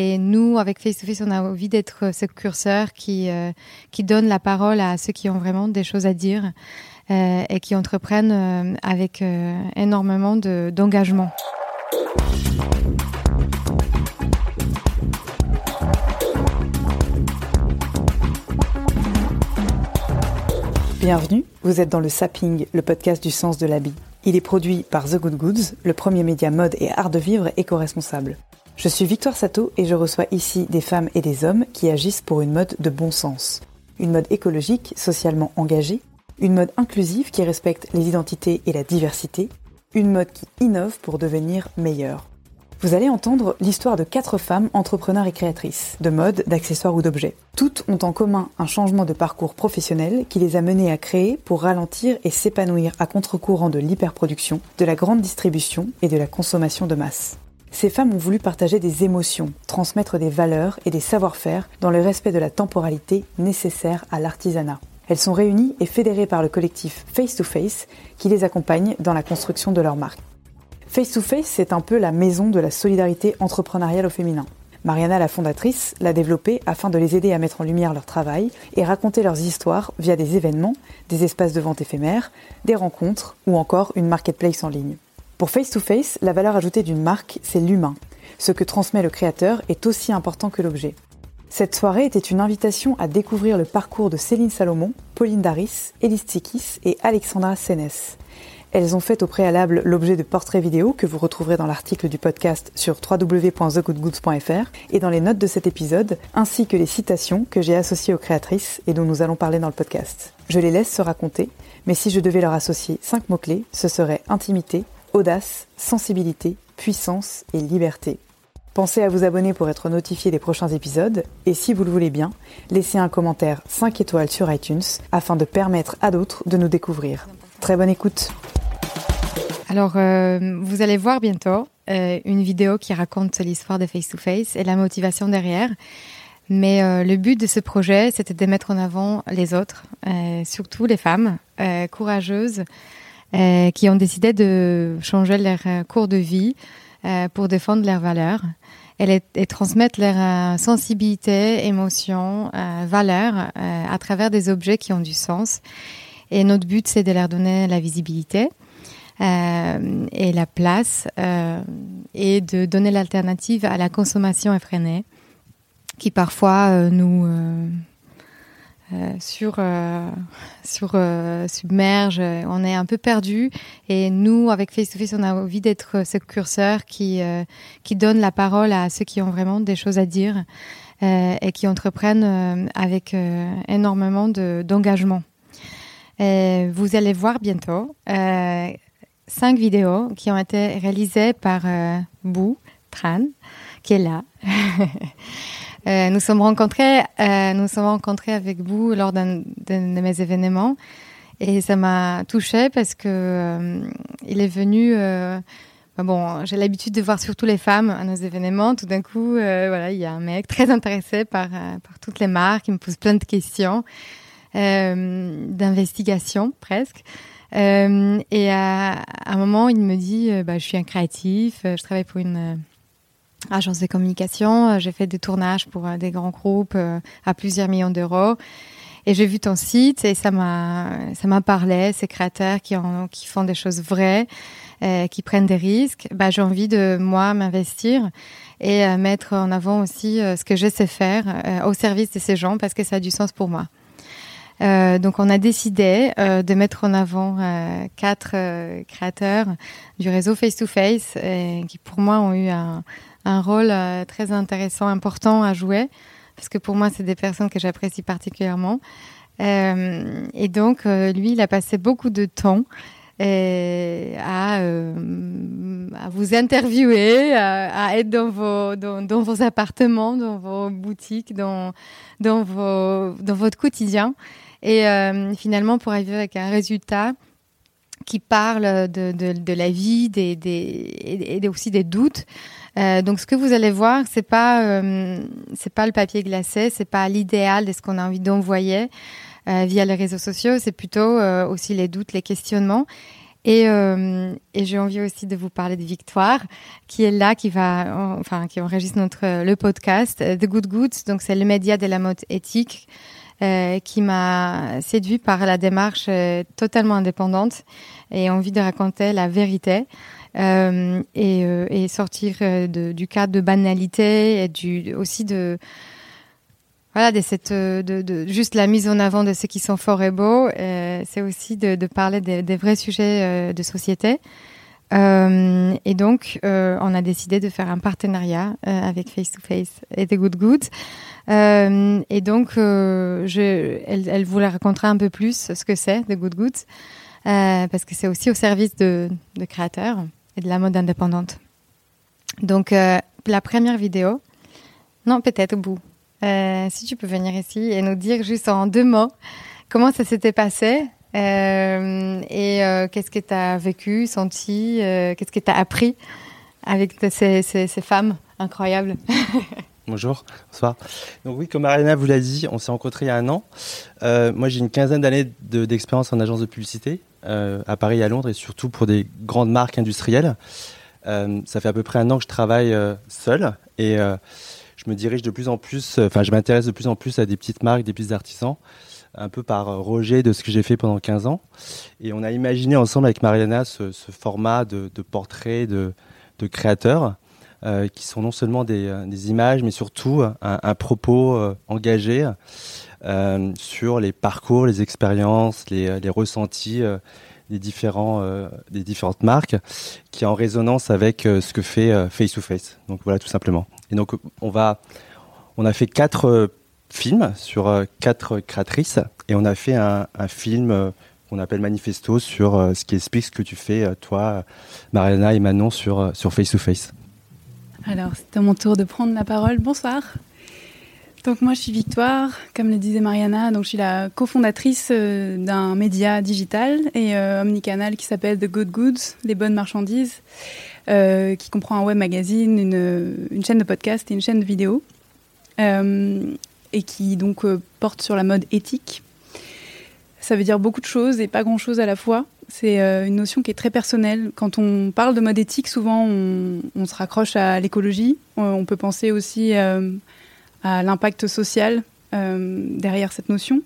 Et nous, avec Face to Face, on a envie d'être ce curseur qui, euh, qui donne la parole à ceux qui ont vraiment des choses à dire euh, et qui entreprennent euh, avec énormément de- d'engagement. Bienvenue, vous êtes dans le Sapping, le podcast du sens de l'habit. Il est produit par The Good Goods, le premier média mode et art de vivre éco-responsable. Je suis Victoire Sato et je reçois ici des femmes et des hommes qui agissent pour une mode de bon sens. Une mode écologique, socialement engagée, une mode inclusive qui respecte les identités et la diversité, une mode qui innove pour devenir meilleure. Vous allez entendre l'histoire de quatre femmes entrepreneurs et créatrices, de mode, d'accessoires ou d'objets. Toutes ont en commun un changement de parcours professionnel qui les a menées à créer pour ralentir et s'épanouir à contre-courant de l'hyperproduction, de la grande distribution et de la consommation de masse. Ces femmes ont voulu partager des émotions, transmettre des valeurs et des savoir-faire dans le respect de la temporalité nécessaire à l'artisanat. Elles sont réunies et fédérées par le collectif Face to Face qui les accompagne dans la construction de leur marque. Face to Face, c'est un peu la maison de la solidarité entrepreneuriale au féminin. Mariana, la fondatrice, l'a développée afin de les aider à mettre en lumière leur travail et raconter leurs histoires via des événements, des espaces de vente éphémères, des rencontres ou encore une marketplace en ligne. Pour Face to Face, la valeur ajoutée d'une marque, c'est l'humain. Ce que transmet le créateur est aussi important que l'objet. Cette soirée était une invitation à découvrir le parcours de Céline Salomon, Pauline Daris, Elise Tsikis et Alexandra Sénès. Elles ont fait au préalable l'objet de portraits vidéo que vous retrouverez dans l'article du podcast sur www.thegoodgoods.fr et dans les notes de cet épisode, ainsi que les citations que j'ai associées aux créatrices et dont nous allons parler dans le podcast. Je les laisse se raconter, mais si je devais leur associer cinq mots-clés, ce serait intimité, audace, sensibilité, puissance et liberté. Pensez à vous abonner pour être notifié des prochains épisodes et si vous le voulez bien, laissez un commentaire 5 étoiles sur iTunes afin de permettre à d'autres de nous découvrir. Très bonne écoute. Alors, euh, vous allez voir bientôt euh, une vidéo qui raconte l'histoire de Face to Face et la motivation derrière. Mais euh, le but de ce projet, c'était de mettre en avant les autres, surtout les femmes courageuses euh, qui ont décidé de changer leur euh, cours de vie euh, pour défendre leurs valeurs et, les- et transmettre leur euh, sensibilité, émotion, euh, valeurs à travers des objets qui ont du sens. Et notre but, c'est de leur donner la visibilité euh, et la place euh, et de donner l'alternative à la consommation effrénée qui parfois euh, nous euh, sur euh, sur euh, submerge on est un peu perdu et nous avec Face to Face on a envie d'être ce curseur qui qui donne la parole à ceux qui ont vraiment des choses à dire et qui entreprennent avec énormément de d'engagement vous allez voir bientôt cinq vidéos qui ont été réalisées par Bou Tran, qui est là. Euh, nous sommes rencontrés, euh, nous sommes rencontrés avec Bou lors d'un de mes événements et ça m'a touchée parce que euh, il est venu. ben bon, j'ai l'habitude de voir surtout les femmes à nos événements. Tout d'un coup, voilà, il y a un mec très intéressé par par toutes les marques, il me pose plein de questions d'investigation presque. Et à, un moment, il me dit, bah, je suis un créatif, je travaille pour une agence de communication, euh, j'ai fait des tournages pour euh, des grands groupes euh, à plusieurs millions d'euros. Et j'ai vu ton site et ça m'a, ça m'a parlé, ces créateurs qui, ont, qui font des choses vraies, qui prennent des risques. Bah, j'ai envie de, moi, m'investir et mettre en avant aussi ce que je sais faire au service de ces gens parce que ça a du sens pour moi. Donc on a décidé de mettre en avant quatre créateurs du réseau Face to Face qui pour moi ont eu un, un rôle euh, très intéressant, important à jouer parce que pour moi c'est des personnes que j'apprécie particulièrement. Euh, et donc euh, lui il a passé beaucoup de temps à, vous interviewer, à, être dans vos, dans, vos appartements, dans vos boutiques, dans, dans, vos, dans votre quotidien. Et finalement, pour arriver avec un résultat qui parle de, de, de la vie des, des, et aussi des doutes. Euh, donc, ce que vous allez voir, c'est pas euh, c'est pas le papier glacé, c'est pas l'idéal de ce qu'on a envie d'envoyer euh, via les réseaux sociaux. C'est plutôt aussi les doutes, les questionnements. Et, j'ai envie aussi de vous parler de Victoire, qui est là, qui va, enfin, qui enregistre notre le podcast The Good Goods. Donc, c'est le média de la mode éthique. qui m'a séduit par la démarche totalement indépendante et envie de raconter la vérité. Euh, et, euh, et, sortir euh, du cadre de banalité et aussi de voilà juste la mise en avant de ceux qui sont forts et beaux. C'est aussi de, parler des, vrais sujets de société. Et donc on a décidé de faire un partenariat avec Face to Face et The Good Good. Et donc elle, elle voulait raconter un peu plus ce que c'est The Good Good parce que c'est aussi au service de créateurs et de la mode indépendante. Donc, euh, la première vidéo, non, peut-être au bout. Euh, si tu peux venir ici et nous dire juste en deux mots comment ça s'était passé euh, et qu'est-ce que tu as vécu, senti, qu'est-ce que tu as appris avec ces, femmes incroyables? Bonjour, bonsoir. Donc oui, comme Ariana vous l'a dit, on s'est rencontrés il y a un an. moi, j'ai une quinzaine d'années d'expérience en agence de publicité. Euh, à Paris et à Londres, et surtout pour des grandes marques industrielles. Euh, ça fait à peu près un an que je travaille euh, seul et je me dirige de plus en plus, enfin je m'intéresse de plus en plus à des petites marques, des petits artisans, un peu par rejet de ce que j'ai fait pendant 15 ans. Et on a imaginé ensemble avec Mariana ce, format de, portrait de, créateurs qui sont non seulement des, images, mais surtout un, propos engagé sur les parcours, les expériences, les, les ressentis euh, des, euh, différentes marques, qui est en résonance avec ce que fait Face to Face. Donc voilà, tout simplement. Et donc on a fait quatre films sur quatre créatrices, et on a fait un, un film qu'on appelle Manifesto sur ce qui explique ce que tu fais, toi, Mariana et Manon, sur, sur Face to Face. Alors, c'est à mon tour de prendre la parole. Bonsoir. Donc moi je suis Victoire, comme le disait Mariana, donc je suis la cofondatrice euh, d'un média digital et euh, omnicanal qui s'appelle The Good Goods, les bonnes marchandises, euh, qui comprend un web magazine, une, chaîne de podcast et une chaîne de vidéo, et qui donc porte sur la mode éthique. Ça veut dire beaucoup de choses et pas grand chose à la fois. C'est une notion qui est très personnelle. Quand on parle de mode éthique, souvent on, on se raccroche à l'écologie. On peut penser aussi à l'impact social euh, derrière cette notion.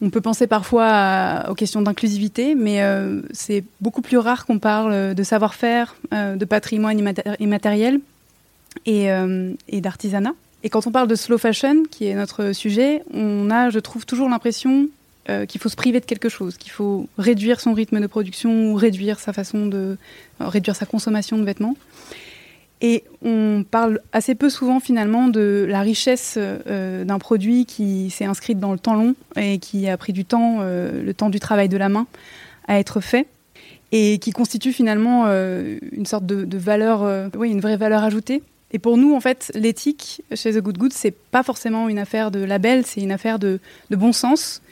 On peut penser parfois aux questions d'inclusivité, mais euh, c'est beaucoup plus rare qu'on parle de savoir-faire, euh, de patrimoine immatériel et, et d'artisanat. Et quand on parle de slow fashion, qui est notre sujet, on a, je trouve, toujours l'impression qu'il faut se priver de quelque chose, qu'il faut réduire son rythme de production ou réduire sa façon de réduire sa consommation de vêtements. Et on parle assez peu souvent finalement de la richesse euh, d'un produit qui s'est inscrite dans le temps long et qui a pris du temps, euh, le temps du travail de la main à être fait et qui constitue finalement euh, une sorte de, valeur, oui, une vraie valeur ajoutée. Et pour nous, en fait, l'éthique chez The Good Good, c'est pas forcément une affaire de label, c'est une affaire de, bon sens,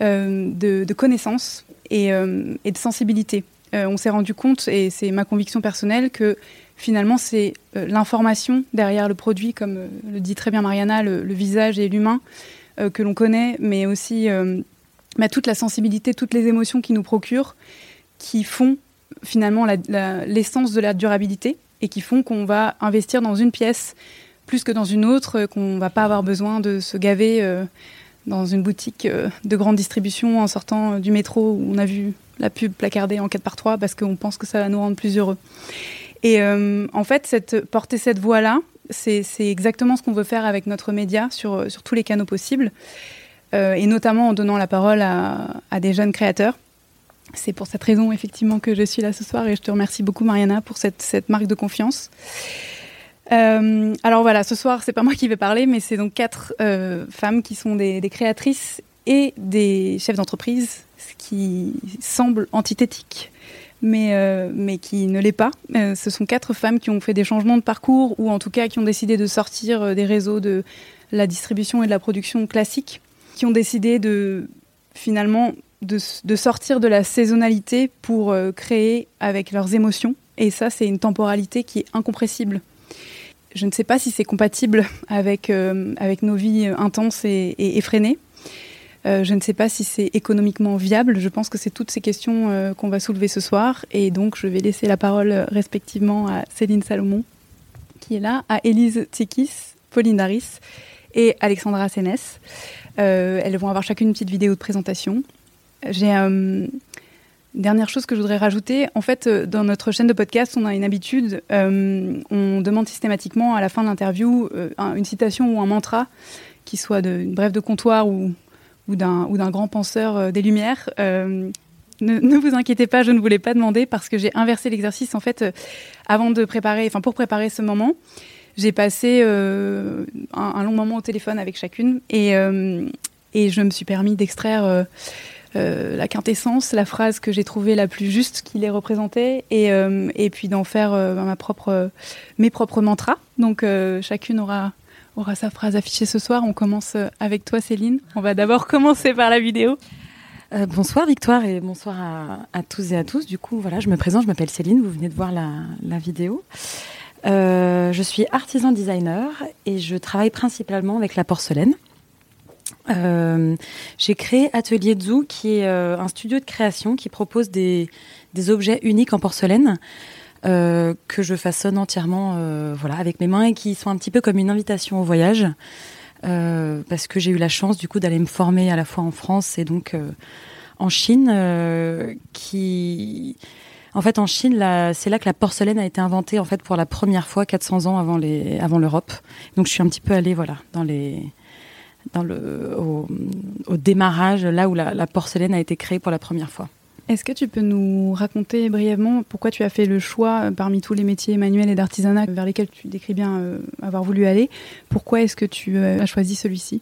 de, connaissance et, et de sensibilité. on s'est rendu compte, et c'est ma conviction personnelle, que finalement, c'est euh, l'information derrière le produit, comme euh, le dit très bien Mariana, le, visage et l'humain euh, que l'on connaît, mais aussi bah, toute la sensibilité, toutes les émotions qui nous procurent, qui font finalement l'essence de la durabilité et qui font qu'on va investir dans une pièce plus que dans une autre, qu'on va pas avoir besoin de se gaver dans une boutique de grande distribution en sortant du métro où on a vu la pub placardée en 4 par 3 parce qu'on pense que ça va nous rendre plus heureux. Et euh, en fait, porter cette voix-là, c'est exactement ce qu'on veut faire avec notre média sur, tous les canaux possibles, euh, et notamment en donnant la parole à, des jeunes créateurs. C'est pour cette raison, effectivement, que je suis là ce soir, et je te remercie beaucoup, Mariana, pour cette, marque de confiance. Euh, alors voilà, ce soir, c'est pas moi qui vais parler, mais c'est donc quatre femmes qui sont des, des, créatrices et des chefs d'entreprise, ce qui semble antithétique mais, mais qui ne l'est pas. ce sont quatre femmes qui ont fait des changements de parcours, ou en tout cas qui ont décidé de sortir des réseaux de la distribution et de la production classique, qui ont décidé de finalement de, sortir de la saisonnalité pour créer avec leurs émotions. Et ça, c'est une temporalité qui est incompressible. Je ne sais pas si c'est compatible avec, euh, avec nos vies intenses et, effrénées. Euh, je ne sais pas si c'est économiquement viable. Je pense que c'est toutes ces questions euh, qu'on va soulever ce soir. Et donc, je vais laisser la parole respectivement à Céline Salomon, qui est là, à Élise Tsikis, Pauline Daris et Alexandra Sénès. elles vont avoir chacune une petite vidéo de présentation. J'ai Dernière chose que je voudrais rajouter, en fait, euh, dans notre chaîne de podcast, on a une habitude, euh, on demande systématiquement à la fin de l'interview euh, une citation ou un mantra qui soit de, une brève de comptoir ou, ou d'un grand penseur des Lumières. Ne, ne, vous inquiétez pas, je ne voulais pas demander parce que j'ai inversé l'exercice en fait avant de préparer, enfin pour préparer ce moment. J'ai passé un, long moment au téléphone avec chacune et, je me suis permis d'extraire euh, la quintessence, la phrase que j'ai trouvée la plus juste qui les représentait, et, euh, et puis d'en faire euh, ma propre, mes propres mantras. Donc chacune aura, aura sa phrase affichée ce soir. On commence avec toi, Céline. On va d'abord commencer par la vidéo. bonsoir Victoire et bonsoir à, tous et à tous. Du coup, voilà, je me présente, je m'appelle Céline, vous venez de voir la, vidéo. je suis artisan designer et je travaille principalement avec la porcelaine. Euh, j'ai créé Atelier Zou, qui est euh, un studio de création qui propose des objets uniques en porcelaine euh, que je façonne entièrement, euh, voilà, avec mes mains et qui sont un petit peu comme une invitation au voyage, euh, parce que j'ai eu la chance du coup d'aller me former à la fois en France et donc en Chine, qui en fait, en Chine, c'est là que la porcelaine a été inventée en fait pour la première fois 400 ans avant les, avant l'Europe. Donc, je suis un petit peu allée, voilà, dans les, dans le, au, démarrage, là où la, porcelaine a été créée pour la première fois. Est-ce que tu peux nous raconter brièvement pourquoi tu as fait le choix, euh, parmi tous les métiers manuels et d'artisanat vers lesquels tu décris bien euh, avoir voulu aller, pourquoi est-ce que tu euh, as choisi celui-ci?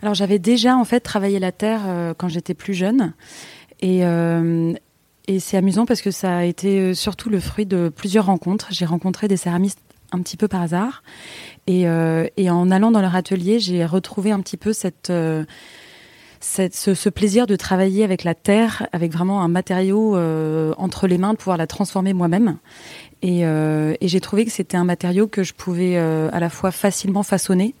Alors j'avais déjà en fait travaillé la terre quand j'étais plus jeune. Et, et c'est amusant parce que ça a été surtout le fruit de plusieurs rencontres. J'ai rencontré des céramistes un petit peu par hasard. Et, et en allant dans leur atelier, j'ai retrouvé un petit peu cette, cette ce, ce, plaisir de travailler avec la terre, avec vraiment un matériau euh, entre les mains, de pouvoir la transformer moi-même. Et, euh, et j'ai trouvé que c'était un matériau que je pouvais euh, à la fois facilement façonner,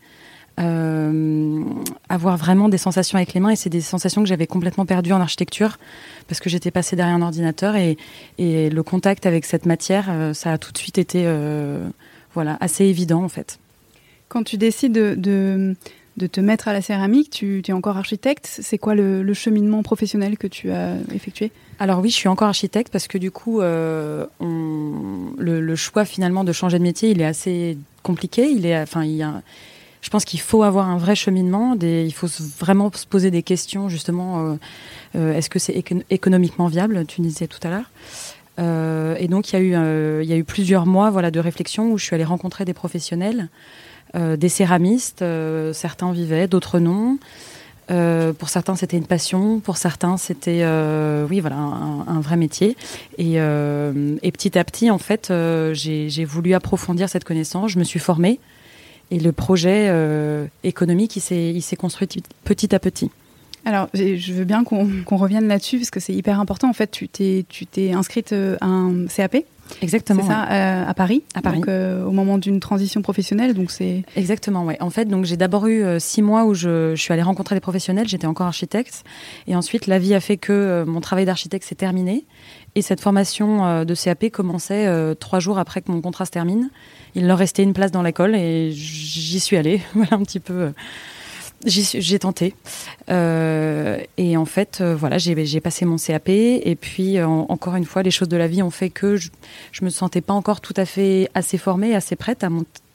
avoir vraiment des sensations avec les mains. Et c'est des sensations que j'avais complètement perdues en architecture parce que j'étais passée derrière un ordinateur et, et le contact avec cette matière, ça a tout de suite été voilà assez évident en fait. Quand tu décides de, de, te mettre à la céramique, tu, es encore architecte. C'est quoi le, cheminement professionnel que tu as effectué? Alors oui, je suis encore architecte parce que du coup, euh, le, choix finalement de changer de métier, il est assez compliqué. Il est, enfin, il je pense qu'il faut avoir un vrai cheminement. Il faut vraiment se poser des questions justement. Euh, euh, est-ce que c'est économiquement viable? Tu disais tout à l'heure. et donc il y a eu, y a eu plusieurs mois, voilà, de réflexion où je suis allée rencontrer des professionnels. Euh, des céramistes. Euh, certains vivaient, d'autres non. Euh, pour certains, c'était une passion. Pour certains, c'était, oui, voilà, un, vrai métier. Et, petit à petit, en fait, j'ai voulu approfondir cette connaissance. Je me suis formée. Et le projet économique, il s'est construit petit à petit. Alors, je veux bien qu'on revienne là-dessus parce que c'est hyper important. En fait, tu t'es inscrite à un CAP Exactement. C'est ça, euh, à Paris. À Paris. Donc, euh, au moment d'une transition professionnelle, donc c'est. Exactement, ouais. En fait, donc j'ai d'abord eu euh, six mois où je, je, suis allée rencontrer des professionnels. J'étais encore architecte, et ensuite la vie a fait que mon travail d'architecte s'est terminé, et cette formation de CAP commençait trois jours après que mon contrat se termine. Il leur restait une place dans l'école, et j'y suis allée. voilà un petit peu j'ai tenté. Euh, et en fait, euh, voilà, j'ai passé mon CAP. Et puis, euh, encore une fois, les choses de la vie ont fait que je, je me sentais pas encore tout à fait assez formée, assez prête à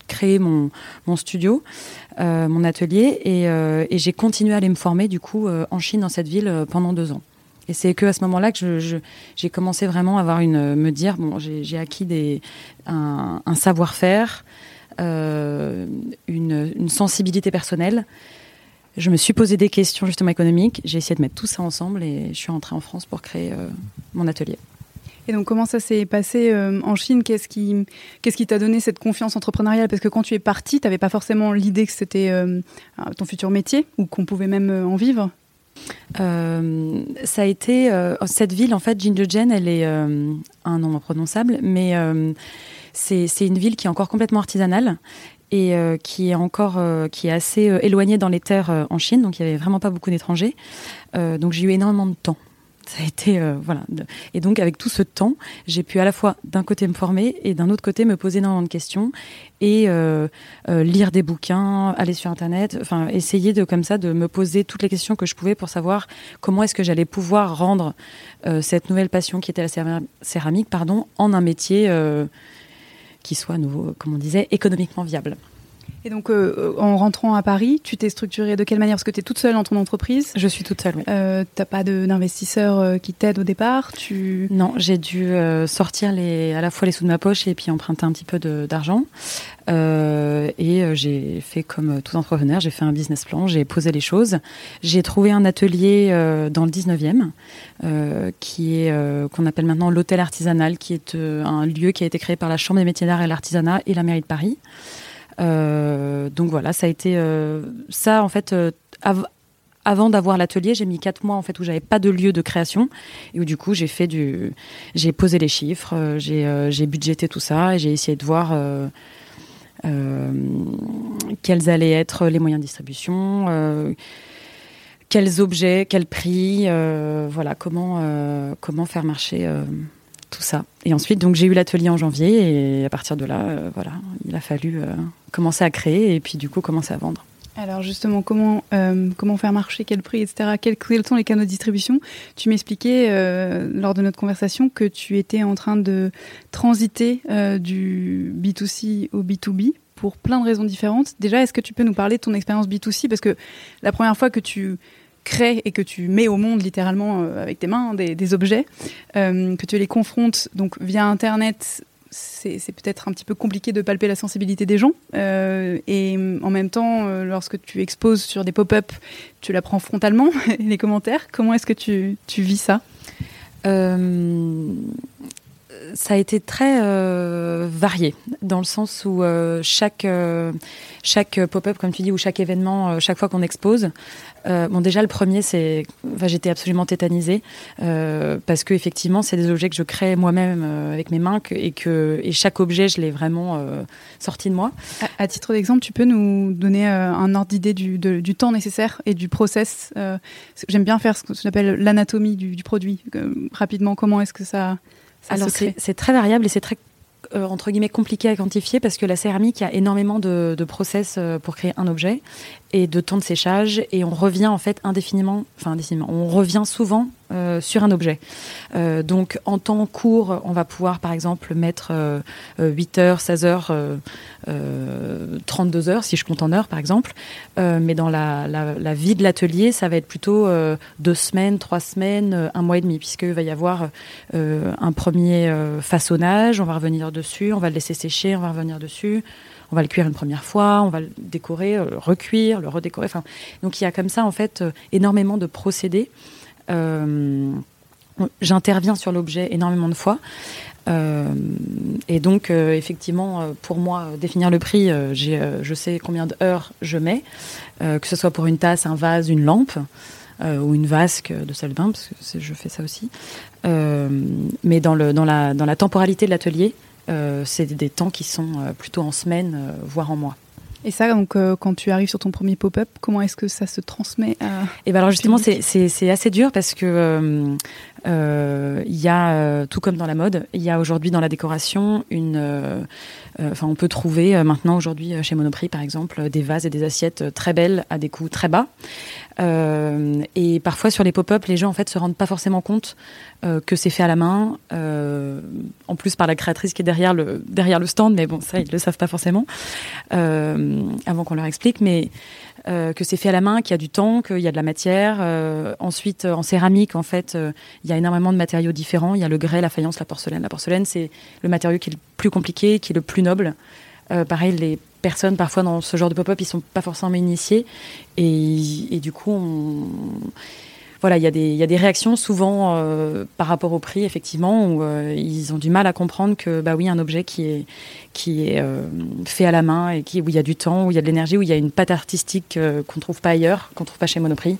créer mon, mon studio, euh, mon atelier. Et, et j'ai continué à aller me former, du coup, en Chine, dans cette ville, pendant deux ans. Et c'est que à ce moment-là que j'ai commencé vraiment à avoir une, me dire, bon, j'ai acquis des, un, un savoir-faire, une, une sensibilité personnelle je me suis posé des questions justement économiques. J'ai essayé de mettre tout ça ensemble et je suis rentrée en France pour créer euh, mon atelier. Et donc, comment ça s'est passé euh, en Chine? Qu'est-ce qui qu'est-ce qui t'a donné cette confiance entrepreneuriale? Parce que quand tu es parti, tu n'avais pas forcément l'idée que c'était euh, ton futur métier ou qu'on pouvait même en vivre? Ça a été cette ville en fait Jinjijen, elle est un nom imprononçable, mais c'est une ville qui est encore complètement artisanale et qui est encore qui est assez éloignée dans les terres en Chine, donc il y avait vraiment pas beaucoup d'étrangers. donc j'ai eu énormément de temps ça a été euh, voilà. Et donc avec tout ce temps, j'ai pu à la fois d'un côté me former et d'un autre côté me poser énormément de questions et euh, euh, lire des bouquins, aller sur internet, enfin essayer de comme ça de me poser toutes les questions que je pouvais pour savoir comment est-ce que j'allais pouvoir rendre cette nouvelle passion qui était la céramique, pardon, en un métier qui soit nouveau, comme on disait, économiquement viable. Et donc, euh, en rentrant à Paris, tu t'es structurée de quelle manière? Parce que tu es toute seule dans ton entreprise. Je suis toute seule, oui. Euh, tu n'as pas d'investisseur euh, qui t'aide au départ? Tu... Non, j'ai dû sortir les, à la fois les sous de ma poche et puis emprunter un petit peu d'argent. Et j'ai fait comme tout entrepreneur, j'ai fait un business plan, j'ai posé les choses. J'ai trouvé un atelier dans le 19e, qui est qu'on appelle maintenant l'hôtel artisanal, qui est un lieu qui a été créé par la Chambre des métiers d'art et l'artisanat et la mairie de Paris. Euh, donc voilà, ça a été euh, ça en fait. Euh, avant d'avoir l'atelier, j'ai mis quatre mois en fait où j'avais pas de lieu de création et où du coup j'ai fait du, j'ai posé les chiffres, j'ai budgété tout ça et j'ai essayé de voir quels allaient être les moyens de distribution, quels objets, quel prix, voilà comment faire marcher tout ça. Et ensuite, donc, j'ai eu l'atelier en janvier et à partir de là, euh, voilà, il a fallu euh, commencer à créer et puis du coup commencer à vendre. Alors justement, comment, euh, comment faire marcher, quel prix, etc. Quels, sont les canaux de distribution? Tu m'expliquais lors de notre conversation que tu étais en train de transiter du B2C au B2B pour plein de raisons différentes. Déjà, est-ce que tu peux nous parler de ton expérience B2C Parce que la première fois que tu crées et que tu mets au monde littéralement euh, avec tes mains des, objets, euh, que tu les confrontes donc via Internet. C'est peut-être un petit peu compliqué de palper la sensibilité des gens. Euh, et en même temps, lorsque tu exposes sur des pop-up, tu la prends frontalement, les commentaires. Comment est-ce que tu, tu, vis ça? Ça a été très varié, dans le sens où chaque, chaque pop-up, comme tu dis, ou chaque événement, chaque fois qu'on expose, euh, bon, déjà, le premier, c'est. J'étais absolument tétanisée euh, parce que effectivement, c'est des objets que je crée moi-même euh, avec mes mains et que et chaque objet, je l'ai vraiment sorti de moi. À, titre d'exemple, tu peux nous donner un ordre d'idée du, du, temps nécessaire et du process. J'aime bien faire ce que j'appelle l'anatomie du, du, produit. rapidement, comment est-ce que ça Alors, c'est très variable et c'est très euh, entre guillemets compliqué à quantifier parce que la céramique, il y a énormément de, process euh, pour créer un objet et de temps de séchage et on revient en fait indéfiniment, enfin indéfiniment, on revient souvent euh, sur un objet. donc en temps court, on va pouvoir par exemple mettre 8 heures, 16 heures, 32 heures si je compte en heures par exemple. mais dans la, vie de l'atelier, ça va être plutôt deux semaines, trois semaines, un mois et demi puisqu'il va y avoir un premier façonnage, on va revenir dessus, on va le laisser sécher, on va revenir dessus, on va le cuire une première fois, on va le décorer, le euh, recuire, le redécorer. Donc il y a comme ça en fait euh, énormément de procédés. Euh, j'interviens sur l'objet énormément de fois. et donc, effectivement, pour moi, définir le prix, je sais combien d'heures je mets, que ce soit pour une tasse, un vase, une lampe. ou une vasque de salle de bain, parce que je fais ça aussi. mais dans, le, dans, la, dans la temporalité de l'atelier, euh, c'est des temps qui sont euh, plutôt en semaine, euh, voire en mois. Et ça, donc, quand tu arrives sur ton premier pop-up, comment est-ce que ça se transmet à Et ben alors justement, c'est assez dur parce que il y a, tout comme dans la mode, il y a aujourd'hui dans la décoration une euh, enfin, on peut trouver euh, maintenant aujourd'hui euh, chez Monoprix, par exemple, des vases et des assiettes très belles à des coûts très bas. Et parfois sur les pop-up, les gens en fait se rendent pas forcément compte que c'est fait à la main. en plus par la créatrice qui est derrière le derrière le stand, mais bon ça ils le savent pas forcément avant qu'on leur explique. Mais euh, que c'est fait à la main, qu'il y a du temps, qu'il y a de la matière. Euh, ensuite, euh, en céramique, en fait, il y a énormément de matériaux différents. Il y a le grès, la faïence, la porcelaine. La porcelaine, c'est le matériau qui est le plus compliqué, qui est le plus noble. Pareil, les personnes, parfois, dans ce genre de pop-up, ils sont pas forcément initiés. Et, et du coup, on voilà, il y, a des, y a des réactions souvent euh, par rapport au prix, effectivement, où euh, ils ont du mal à comprendre que, bah oui, un objet qui est, qui est euh, fait à la main et qui, où il y a du temps, où il y a de l'énergie, où il y a une patte artistique qu'on trouve pas ailleurs, qu'on trouve pas chez Monoprix,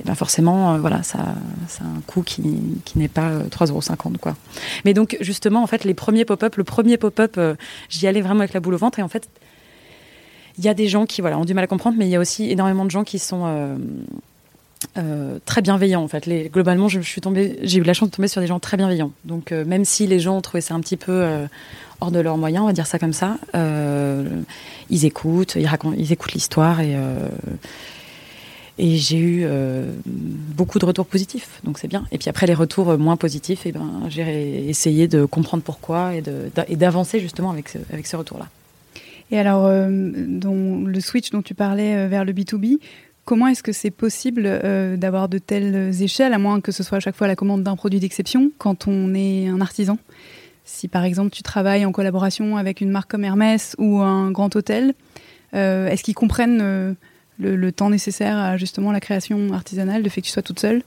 et ben forcément, voilà, ça, ça a un coût qui, qui n'est pas 3,50 euros, quoi. Mais donc, justement, en fait, les premiers pop-up, le premier pop-up, j'y allais vraiment avec la boule au ventre, et en fait, il y a des gens qui voilà, ont du mal à comprendre, mais il y a aussi énormément de gens qui sont très bienveillants en fait. Globalement, j'ai eu la chance de tomber sur des gens très bienveillants. Donc euh, même si les gens trouvaient ça un petit peu euh, hors de leurs moyens, on va dire ça comme ça, ils écoutent, ils racontent, ils écoutent l'histoire et j'ai eu beaucoup de retours positifs, donc c'est bien. Et puis après les retours moins positifs, eh ben j'ai essayé de comprendre pourquoi et d'avancer justement avec ce, avec ce retour-là. Et alors, le switch dont tu parlais vers le B2B, Comment est-ce que c'est possible euh, d'avoir de telles échelles, à moins que ce soit à chaque fois la commande d'un produit d'exception, quand on est un artisan? Si par exemple tu travailles en collaboration avec une marque comme Hermès ou un grand hôtel, euh, est-ce qu'ils comprennent euh, le, temps nécessaire à justement la création artisanale, le fait que tu sois toute seule?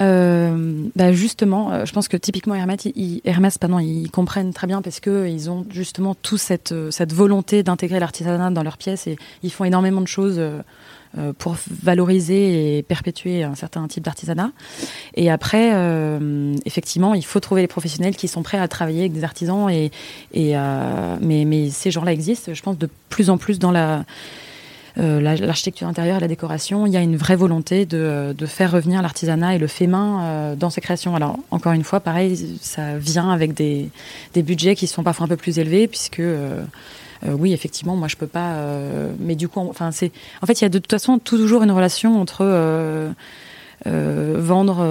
Bah justement, je pense que typiquement Hermès, ils, pardon, ils comprennent très bien parce que ils ont justement toute cette, volonté d'intégrer l'artisanat dans leurs pièces et ils font énormément de choses pour valoriser et perpétuer un certain type d'artisanat. Et après, euh, effectivement, il faut trouver les professionnels qui sont prêts à travailler avec des artisans. Et, euh, mais, ces gens-là existent, je pense, de plus en plus dans la l'architecture intérieure et la décoration, il y a une vraie volonté de, faire revenir l'artisanat et le fait main dans ses créations. Alors, encore une fois, pareil, ça vient avec des, budgets qui sont parfois un peu plus élevés, puisque euh, oui, effectivement, moi je peux pas. Euh, mais du coup, enfin, c'est. En fait, il y a de toute façon toujours une relation entre euh, vendre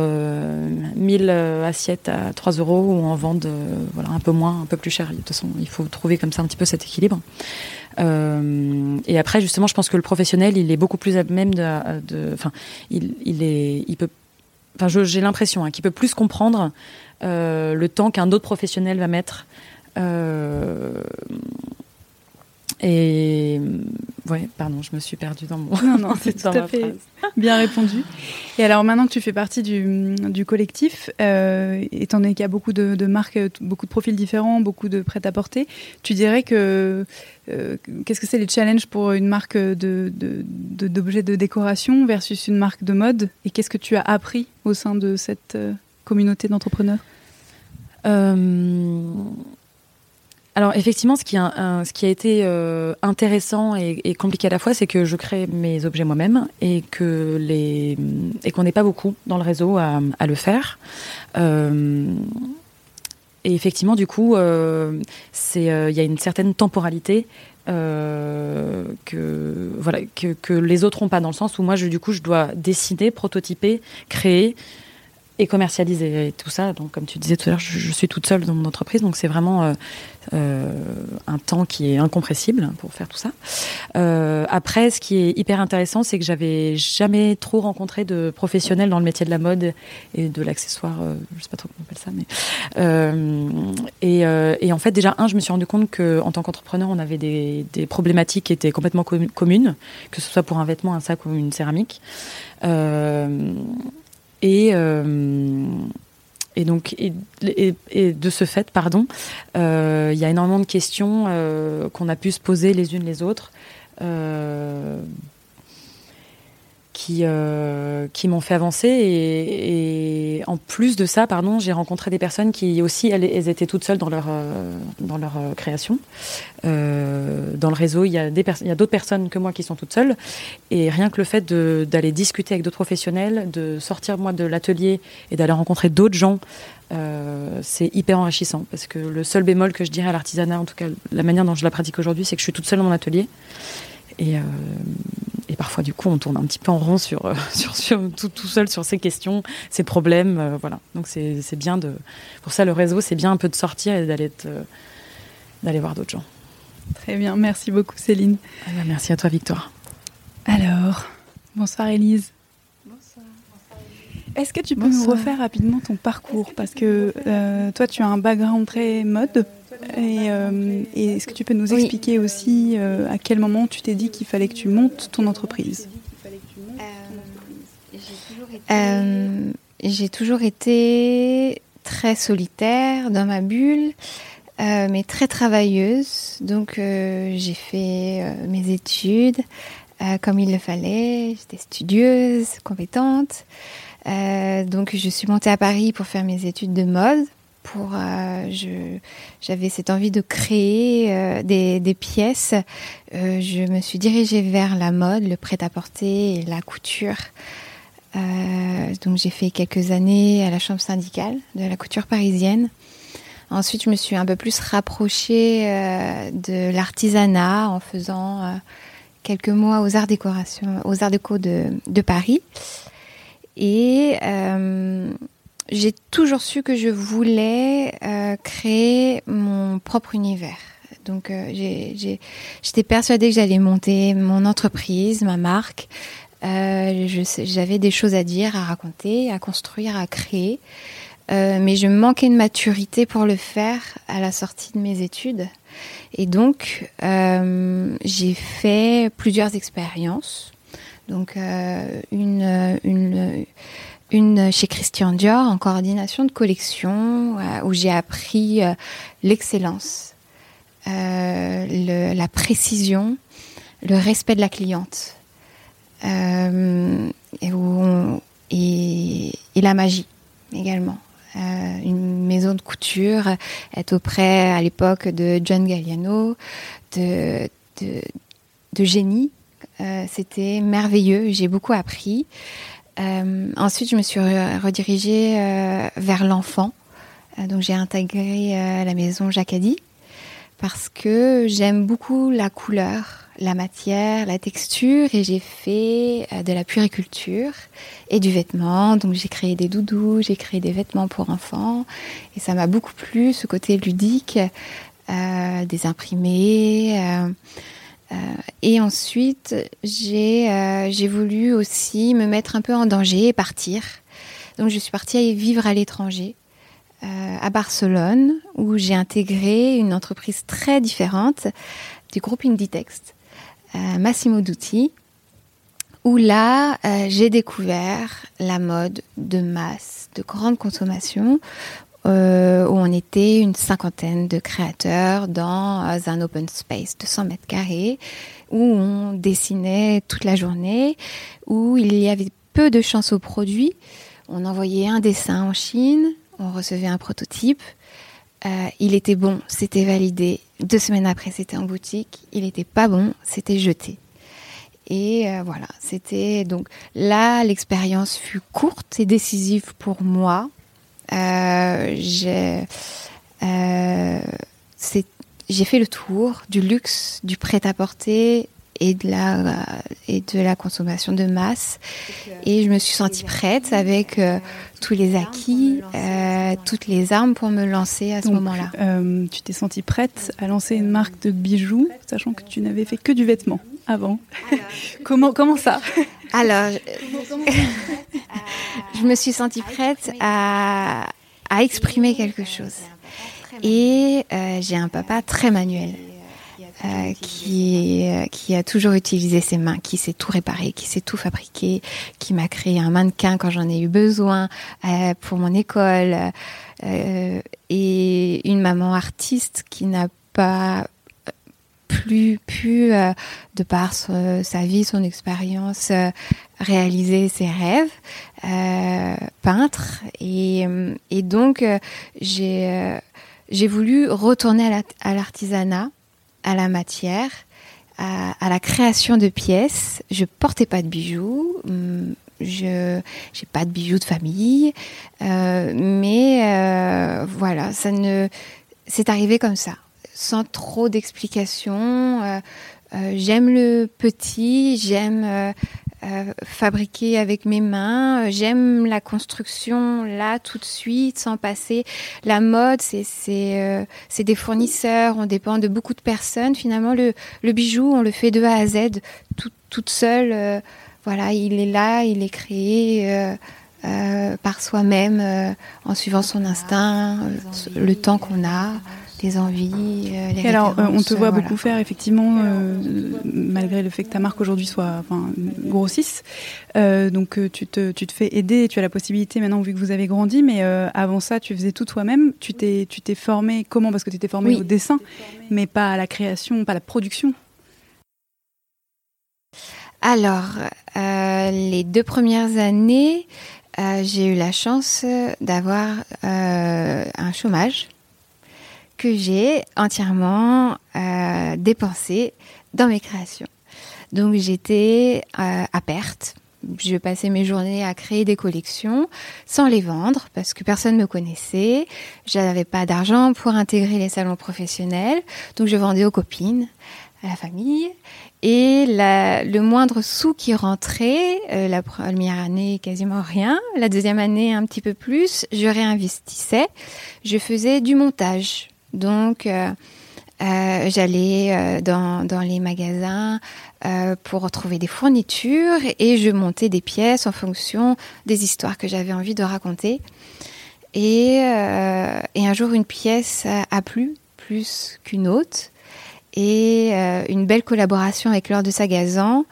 1000 assiettes à 3 euros ou en vendre voilà, un peu moins, un peu plus cher. De toute façon, il faut trouver comme ça un petit peu cet équilibre. et après, justement, je pense que le professionnel, il est beaucoup plus à même de. Enfin, il, il, est. Il peut. Enfin, j'ai l'impression hein, qu'il peut plus comprendre le temps qu'un autre professionnel va mettre. Et ouais, pardon, je me suis perdue dans mon. Non, non, c'est tout à fait bien répondu. Et alors maintenant que tu fais partie du, du collectif, euh, étant donné qu'il y a beaucoup de, marques, beaucoup de profils différents, beaucoup de prêt-à-porter, tu dirais que euh, qu'est-ce que c'est les challenges pour une marque de, d'objets de, décoration versus une marque de mode? Et qu'est-ce que tu as appris au sein de cette euh, communauté d'entrepreneurs? Alors effectivement, ce qui a, été euh, intéressant et, compliqué à la fois, c'est que je crée mes objets moi-même et que qu'on n'est pas beaucoup dans le réseau à, le faire. Euh, et effectivement, du coup, euh, il y a une certaine temporalité que les autres n'ont pas dans le sens où moi, du coup, je dois dessiner, prototyper, créer et commercialiser tout ça. Donc, comme tu disais tout à l'heure, je, suis toute seule dans mon entreprise, donc c'est vraiment euh, euh, un temps qui est incompressible pour faire tout ça. Euh, après, ce qui est hyper intéressant, c'est que j'avais jamais trop rencontré de professionnels dans le métier de la mode et de l'accessoire. je sais pas trop comment on appelle ça, mais et, et, en fait, déjà un, je me suis rendu compte que en tant qu'entrepreneur, on avait des, des, problématiques qui étaient complètement communes, que ce soit pour un vêtement, un sac ou une céramique. Et, euh, et donc, et, de ce fait, pardon, euh, il y a énormément de questions euh, qu'on a pu se poser les unes les autres qui, euh, qui m'ont fait avancer. Et, en plus de ça, pardon, j'ai rencontré des personnes qui aussi, elles, étaient toutes seules dans leur, euh, dans leur euh, création. dans le réseau, il y a d'autres personnes que moi qui sont toutes seules. Et rien que le fait d'aller discuter avec d'autres professionnels, de sortir moi de l'atelier et d'aller rencontrer d'autres gens, c'est hyper enrichissant. Parce que le seul bémol que je dirais à l'artisanat, en tout cas la manière dont je la pratique aujourd'hui, c'est que je suis toute seule dans mon atelier. Et, et parfois, du coup, on tourne un petit peu en rond sur, euh, sur, sur tout, tout, seul sur ces questions, ces problèmes. Euh, voilà. Donc, c'est bien de. Pour ça, le réseau, c'est bien un peu de sortir et d'aller d'aller voir d'autres gens. Très bien. Merci beaucoup, Céline. Ah bah, merci à toi, Victoire. Alors, bonsoir, Élise. Bonsoir. Est-ce que tu peux nous refaire rapidement ton parcours? Parce que euh, toi, tu as un background très mode. Euh, et, est-ce que tu peux nous expliquer aussi euh, à quel moment tu t'es dit qu'il fallait que tu montes ton entreprise? Euh, J'ai toujours été très solitaire dans ma bulle. mais très travailleuse. Donc j'ai fait mes études comme il le fallait. J'étais studieuse, compétente. donc je suis montée à Paris pour faire mes études de mode pour euh, j'avais cette envie de créer euh, des, pièces. Euh, je me suis dirigée vers la mode, le prêt-à-porter et la couture. donc j'ai fait quelques années à la chambre syndicale de la couture parisienne. Ensuite, je me suis un peu plus rapprochée de l'artisanat en faisant quelques mois aux arts décoration, aux arts déco de, de Paris. Et j'ai toujours su que je voulais euh, créer mon propre univers. Donc euh, j'étais persuadée que j'allais monter mon entreprise, ma marque. Euh, J'avais des choses à dire, à raconter, à construire, à créer. Euh, mais je manquais de maturité pour le faire à la sortie de mes études. Et donc, euh, j'ai fait plusieurs expériences. Donc, une, une une chez Christian Dior en coordination de collection euh, où j'ai appris euh, l'excellence, euh, la précision, le respect de la cliente et, la magie également. une maison de couture, être auprès à l'époque de John Galliano, de génie. C'était merveilleux, j'ai beaucoup appris. Euh, ensuite, je me suis redirigée euh, vers l'enfant. Euh, donc, j'ai intégré la maison Jacadi parce que j'aime beaucoup la couleur, la matière, la texture et j'ai fait de la puriculture et du vêtement. Donc, j'ai créé des doudous, j'ai créé des vêtements pour enfants et ça m'a beaucoup plu ce côté ludique, des imprimés. Euh, et ensuite, j'ai euh, j'ai voulu aussi me mettre un peu en danger et partir. Donc je suis partie vivre à l'étranger, euh, à Barcelone, où j'ai intégré une entreprise très différente du groupe Inditext, Massimo Dutti, où là, j'ai découvert la mode de masse, de grande consommation, euh, où on était une cinquantaine de créateurs dans euh, un open space de 100 mètres carrés, où on dessinait toute la journée, où il y avait peu de chance au produit. On envoyait un dessin en Chine, on recevait un prototype. Euh, il était bon, c'était validé. Deux semaines après, c'était en boutique. Il n'était pas bon, c'était jeté. Et voilà, c'était donc là, l'expérience fut courte et décisive pour moi j'ai euh, j'ai fait le tour du luxe, du prêt-à-porter et de la et de la consommation de masse. Et je me suis sentie prête avec euh, tous les acquis, euh, toutes les armes pour me lancer à ce moment-là. Euh, tu t'es sentie prête à lancer une marque de bijoux, sachant que tu n'avais fait que du vêtement avant. comment comment ça? Alors, je me suis sentie prête à, à exprimer quelque chose. Et euh, j'ai un papa très manuel. Euh, qui, euh, qui a toujours utilisé ses mains, qui sait tout réparer, qui sait tout fabriquer, qui m'a créé un mannequin quand j'en ai eu besoin pour mon école, et une maman artiste qui n'a pas plus pu, euh, de par sa vie, son expérience, euh, réaliser ses rêves, euh, peintre. Et, donc, j'ai voulu retourner à l'artisanat, à, la matière, à, la création de pièces. Je portais pas de bijoux. Hum, je j'ai pas de bijoux de famille, mais voilà, ça ne c'est arrivé comme ça sans trop d'explications. Euh, euh, j'aime le petit, j'aime euh, fabriquer avec mes mains, j'aime la construction là tout de suite, sans passer. La mode, c'est c'est des fournisseurs, on dépend de beaucoup de personnes. Finalement, le, le bijou, on le fait de A à Z, tout, toute seule. voilà, il est là, il est créé. par soi-même, en suivant son instinct, le temps qu'on a, les envies, euh, les Et alors, on te voit voilà. beaucoup faire, effectivement, euh, malgré le fait que ta marque aujourd'hui soit enfin, grossisse. Euh, donc, euh, tu te, tu te fais aider, tu as la possibilité maintenant, vu que vous avez grandi, mais euh, avant ça, tu faisais tout toi-même. Tu t'es, tu t'es formé comment? Parce que tu t'es formé Oui. au dessin, mais pas à la création, pas à la production. Alors, les deux premières années, j'ai eu la chance d'avoir un chômage j'ai entièrement euh, dépensé dans mes créations. Donc j'étais euh, à perte. Je passais mes journées à créer des collections sans les vendre parce que personne ne me connaissait. Je n'avais pas d'argent pour intégrer les salons professionnels. Donc je vendais aux copines, à la famille. Et le moindre sou qui rentrait, euh, la première année quasiment rien, la deuxième année un petit peu plus, je réinvestissais. Je faisais du montage. Donc euh, euh, j'allais euh, dans, les magasins pour trouver des fournitures et je montais des pièces en fonction des histoires que j'avais envie de raconter. Et, et un jour, une pièce a, plu plus qu'une autre. Et une belle collaboration avec Laure de Sagazan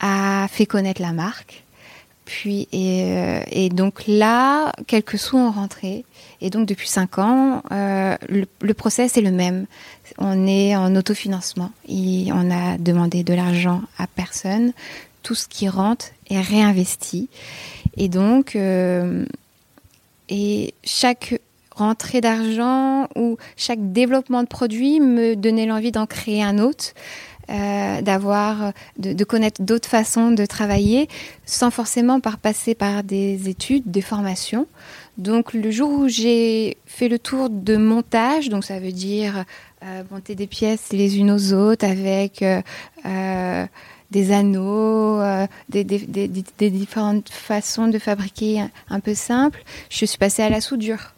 a fait connaître la marque. Puis, et, euh, et donc là, quelques sous ont rentré. Et donc depuis cinq ans, euh, le, process est le même. On est en autofinancement. Et on a demandé de l'argent à personne. Tout ce qui rentre est réinvesti. Et donc, euh, chaque rentrée d'argent ou chaque développement de produit me donnait l'envie d'en créer un autre, euh, d'avoir, de, connaître d'autres façons de travailler, sans forcément par passer par des études, des formations. Donc le jour où j'ai fait le tour de montage, donc ça veut dire euh, monter des pièces les unes aux autres avec euh, des anneaux, des, différentes façons de fabriquer un, un peu simples, je suis passée à la soudure.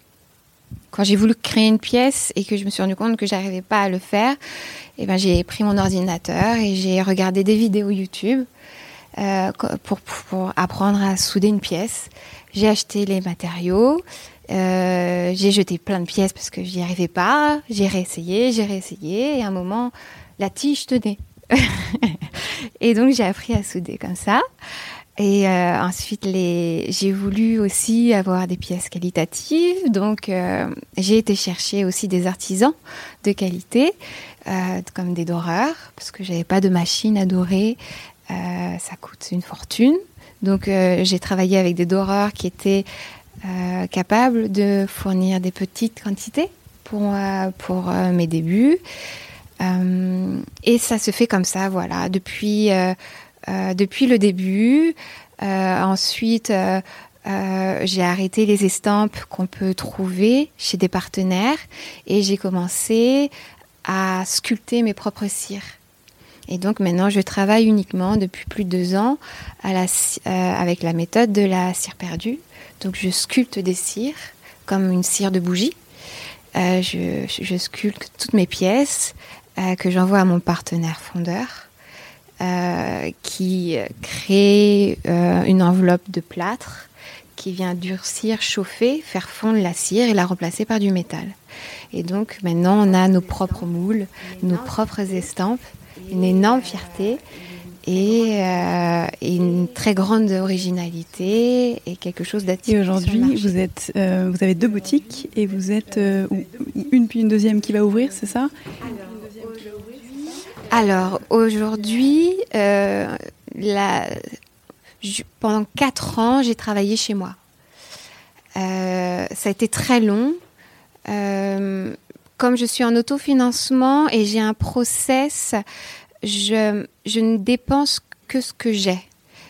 Quand j'ai voulu créer une pièce et que je me suis rendu compte que j'arrivais pas à le faire, eh ben j'ai pris mon ordinateur et j'ai regardé des vidéos YouTube euh, pour, pour apprendre à souder une pièce. J'ai acheté les matériaux, euh, j'ai jeté plein de pièces parce que j'y arrivais pas. J'ai réessayé, j'ai réessayé et à un moment la tige tenait. et donc j'ai appris à souder comme ça. Et euh, ensuite, j'ai voulu aussi avoir des pièces qualitatives. Donc, euh, j'ai été chercher aussi des artisans de qualité, euh, comme des doreurs, parce que j'avais pas de machine à dorer. Ça coûte une fortune. Donc, j'ai travaillé avec des doreurs qui étaient capables de fournir des petites quantités pour, pour mes débuts. Et ça se fait comme ça, voilà, depuis, depuis le début. Euh, ensuite, euh, euh, j'ai arrêté les estampes qu'on peut trouver chez des partenaires et j'ai commencé à sculpter mes propres cires. Et donc maintenant, je travaille uniquement depuis plus de deux ans euh, avec la méthode de la cire perdue. Donc je sculpte des cires comme une cire de bougie. Euh, je, sculpte toutes mes pièces euh, que j'envoie à mon partenaire fondeur euh, qui crée euh, une enveloppe de plâtre qui vient durcir, chauffer, faire fondre la cire et la remplacer par du métal. Et donc maintenant, on a nos propres moules, nos propres estampes, une énorme fierté et, euh, et une très grande originalité et quelque chose Et sur le aujourd'hui, vous, êtes, euh, vous avez deux boutiques et vous êtes euh, une puis une deuxième qui va ouvrir, c'est ça? Alors aujourd'hui, euh, pendant quatre ans, j'ai travaillé chez moi. Euh, ça a été très long. Euh, comme je suis en autofinancement et j'ai un process, je ne dépense que ce que j'ai.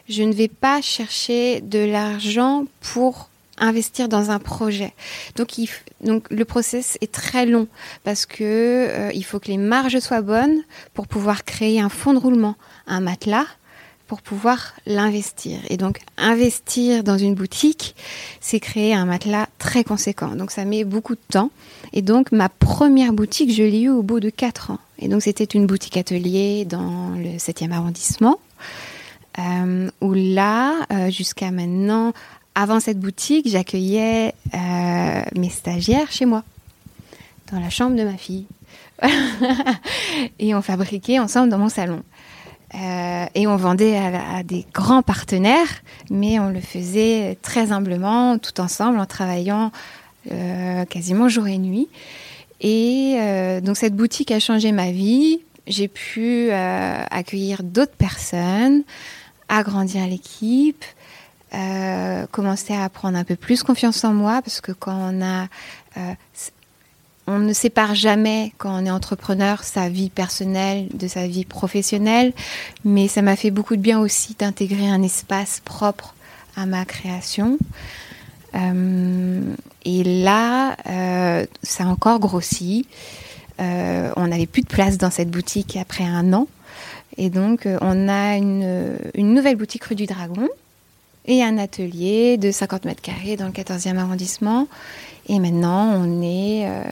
Je ne vais pas chercher de l'argent pour investir dans un projet. Donc, le process est très long parce que euh, il faut que les marges soient bonnes pour pouvoir créer un fond de roulement, un matelas pour pouvoir l'investir. Et donc investir dans une boutique, c'est créer un matelas très conséquent. Donc ça met beaucoup de temps. Et donc ma première boutique, je l'ai eue au bout de quatre ans. Et donc c'était une boutique atelier dans le 7e arrondissement. Euh, où là, euh, jusqu'à maintenant, avant cette boutique, j'accueillais euh, mes stagiaires chez moi. dans la chambre de ma fille. et on fabriquait ensemble dans mon salon. Euh, et on vendait à, des grands partenaires, mais on le faisait très humblement, tout ensemble, en travaillant euh, quasiment jour et nuit. Et donc cette boutique a changé ma vie. J'ai pu accueillir d'autres personnes, agrandir l'équipe, commencer à prendre un peu plus confiance en moi, parce que quand on a on ne sépare jamais, quand on est entrepreneur, sa vie personnelle de sa vie professionnelle, mais ça m'a fait beaucoup de bien aussi d'intégrer un espace propre à ma création. Euh, et là, euh, ça a encore grossi. Euh, on n'avait plus de place dans cette boutique après un an. Et donc, on a une, une nouvelle boutique rue du Dragon et un atelier de 50 mètres carrés dans le 14e arrondissement. Et maintenant, on est euh,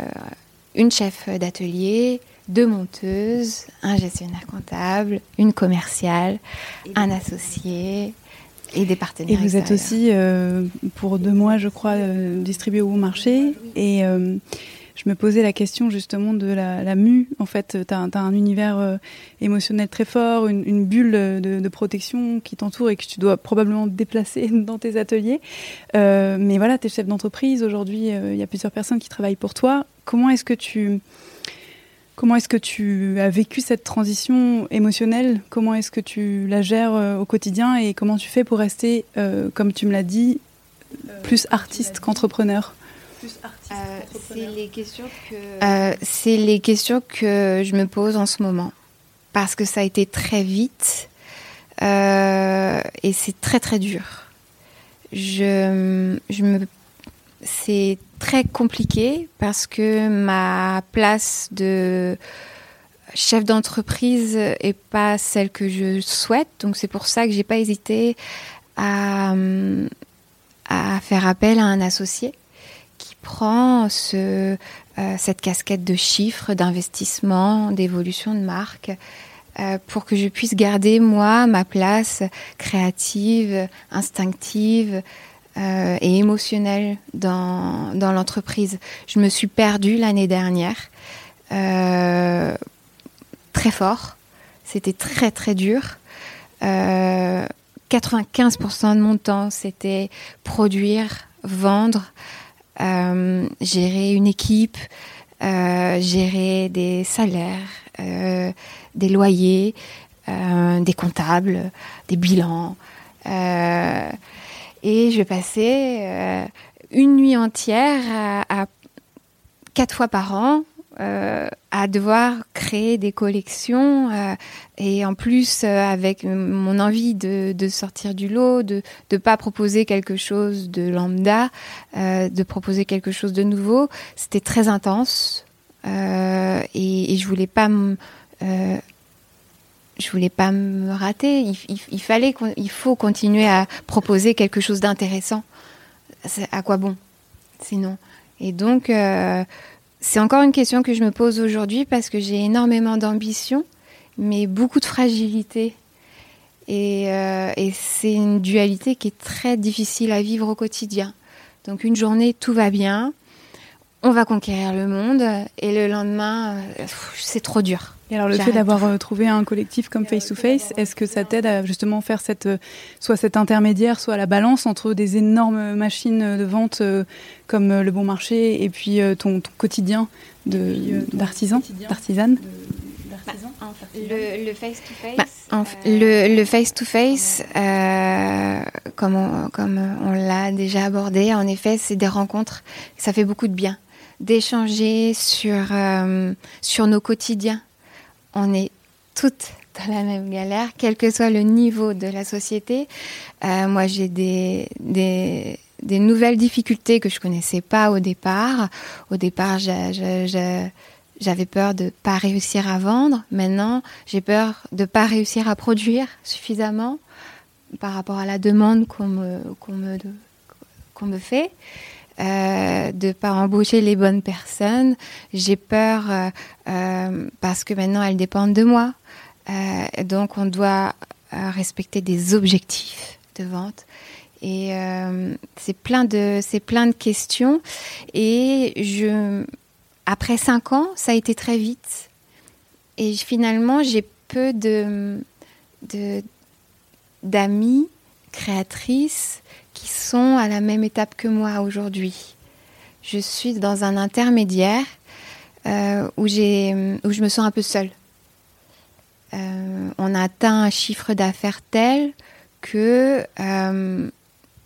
une chef d'atelier, deux monteuses, un gestionnaire comptable, une commerciale, un associé et des partenaires. Et vous êtes aussi, euh, pour deux mois, je crois, euh, distribué au marché. Et je me posais la question justement de la, mue. En fait, tu as, un univers euh, émotionnel très fort, une, bulle de, protection qui t'entoure et que tu dois probablement déplacer dans tes ateliers. Euh, mais voilà, tu es chef d'entreprise. Aujourd'hui, euh, il y a plusieurs personnes qui travaillent pour toi. Comment est-ce que tu... Comment est-ce que tu as vécu cette transition émotionnelle? Comment est-ce que tu la gères au quotidien? Et comment tu fais pour rester, comme tu me l'as dit, plus artiste qu'entrepreneur? Euh, c'est les questions que euh, c'est les questions que je me pose en ce moment parce que ça a été très vite euh, et c'est très très dur. Je, je me c'est très compliqué parce que ma place de chef d'entreprise est pas celle que je souhaite. Donc c'est pour ça que j'ai pas hésité à, à faire appel à un associé prend ce, euh, cette casquette de chiffres, d'investissement, d'évolution de marque, euh, pour que je puisse garder, moi, ma place créative, instinctive euh, et émotionnelle dans, dans l'entreprise. Je me suis perdue l'année dernière, très fort. C'était très, très dur. 95% de mon temps, c'était produire, vendre, gérer une équipe, euh, gérer des salaires, euh, des loyers, des comptables, des bilans. et je passais une nuit entière à, quatre fois par an euh, à devoir créer des collections euh, et en plus euh, avec mon envie de, sortir du lot, de ne pas proposer quelque chose de lambda, de proposer quelque chose de nouveau, c'était très intense et, je voulais pas je voulais pas me rater. Il, fallait, il faut continuer à proposer quelque chose d'intéressant. À quoi bon? Sinon. Et donc, c'est encore une question que je me pose aujourd'hui parce que j'ai énormément d'ambition, mais beaucoup de fragilité. Et, euh, et c'est une dualité qui est très difficile à vivre au quotidien. Donc une journée, tout va bien, on va conquérir le monde, et le lendemain, euh, c'est trop dur. Et alors le fait d'avoir euh, trouvé un collectif comme Face to Face, est-ce que ça t'aide à justement faire cette, euh, soit cet intermédiaire, soit la balance entre des énormes machines de vente euh, comme le bon marché et puis ton, quotidien d'artisan, d'artisane le, face to face, le, face to face, comme on, comme on l'a déjà abordé, en effet, c'est des rencontres. Ça fait beaucoup de bien d'échanger sur sur nos quotidiens on est toutes dans la même galère, quel que soit le niveau de la société. Euh, moi, j'ai des, nouvelles difficultés que je connaissais pas au départ. Au départ, j'avais peur de pas réussir à vendre. Maintenant, j'ai peur de pas réussir à produire suffisamment par rapport à la demande qu'on me fait euh, de pas embaucher les bonnes personnes. J'ai peur euh, euh, parce que maintenant elles dépendent de moi. Euh, donc on doit respecter des objectifs de vente. Et c'est plein de c'est plein de questions. Et je après cinq ans, ça a été très vite. Et finalement, j'ai peu de, d'amis créatrices sont à la même étape que moi aujourd'hui. Je suis dans un intermédiaire euh, où, où je me sens un peu seule. Euh, on a atteint un chiffre d'affaires tel que euh,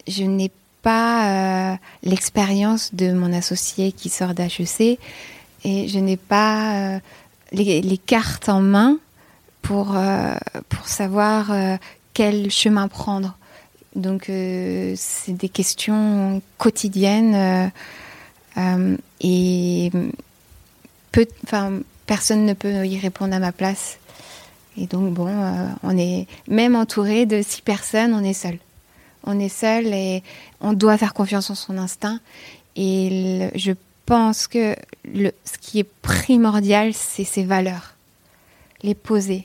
je n'ai pas l'expérience de mon associé qui sort d'HEC et je n'ai pas les, cartes en main pour, pour savoir quel chemin prendre. Donc c'est des questions quotidiennes et enfin, personne ne peut y répondre à ma place. Et donc, bon, euh, on est même entouré de six personnes, on est seul. On est seul et on doit faire confiance en son instinct. Et je pense que ce qui est primordial, c'est ses valeurs. Les poser.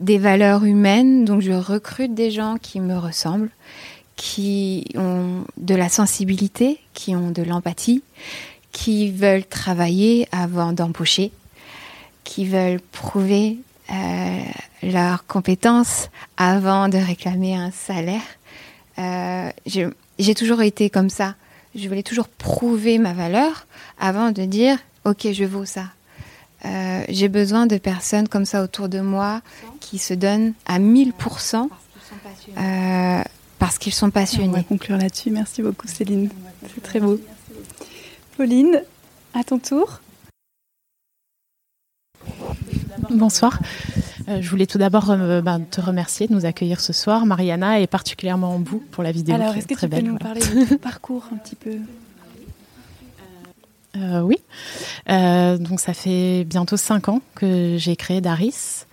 Des valeurs humaines, donc je recrute des gens qui me ressemblent qui ont de la sensibilité, qui ont de l'empathie, qui veulent travailler avant d'embaucher, qui veulent prouver euh, leurs compétences avant de réclamer un salaire. Euh, j'ai toujours été comme ça. Je voulais toujours prouver ma valeur avant de dire ok je vaux ça. Euh, j'ai besoin de personnes comme ça autour de moi qui se donnent à 1000% parce qu'ils sont passionnés. On va conclure là-dessus. Merci beaucoup Céline. C'est très beau. Pauline, à ton tour. Bonsoir. Euh, je voulais tout d'abord euh, ben, te remercier de nous accueillir ce soir, Mariana, et particulièrement en bout pour la vidéo. Alors, est-ce que tu peux nous parler de ton parcours un petit peu? Euh, Oui. donc, ça fait bientôt cinq ans que j'ai créé Daris.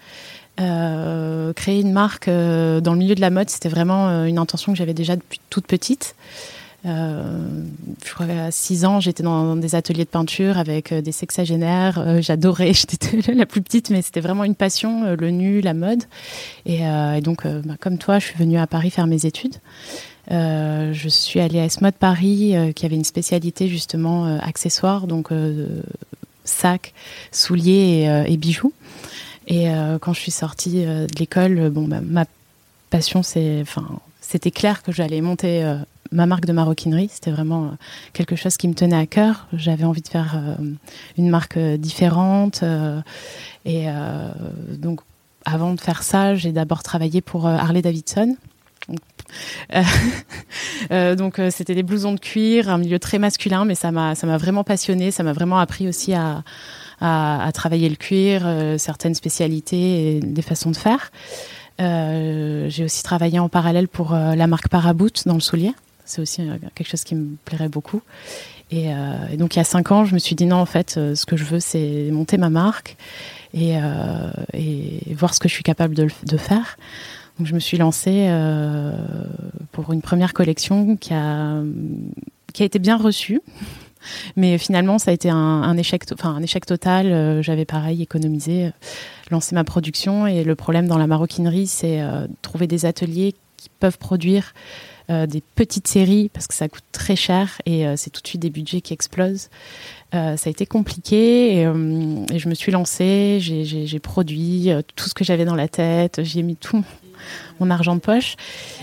Euh, créer une marque euh, dans le milieu de la mode, c'était vraiment euh, une intention que j'avais déjà depuis toute petite. je crois à 6 ans, j'étais dans des ateliers de peinture avec des sexagénaires. J'adorais, j'étais la plus petite, mais c'était vraiment une passion, le nu, la mode. Et, donc, bah, comme toi, je suis venue à Paris faire mes études. Je suis allée à Esmode Paris, qui avait une spécialité justement accessoires, donc sacs, souliers et bijoux. Et euh, quand je suis sortie euh, de l'école, bon, bah, ma passion, c'était clair que j'allais monter euh, ma marque de maroquinerie. C'était vraiment quelque chose qui me tenait à cœur. J'avais envie de faire une marque différente. et donc, avant de faire ça, j'ai d'abord travaillé pour Harley Davidson. Donc c'était des blousons de cuir, un milieu très masculin, mais ça m'a vraiment passionné, ça m'a vraiment appris aussi à, à, travailler le cuir, euh, certaines spécialités et des façons de faire. Euh, j'ai aussi travaillé en parallèle pour euh, la marque Paraboot dans le soulier. C'est aussi quelque chose qui me plairait beaucoup. Et, donc il y a cinq ans, je me suis dit non, en fait, ce que je veux, c'est monter ma marque et, voir ce que je suis capable de faire. Je me suis lancée pour une première collection qui a, qui a été bien reçue. Mais finalement, ça a été un, échec, enfin un échec total. Euh, j'avais pareil économisé, euh, lancé ma production, et le problème dans la maroquinerie, c'est euh, trouver des ateliers qui peuvent produire des petites séries parce que ça coûte très cher et c'est tout de suite des budgets qui explosent. ça a été compliqué et je me suis lancée, j'ai produit tout ce que j'avais dans la tête, j'ai mis tout mon argent de poche.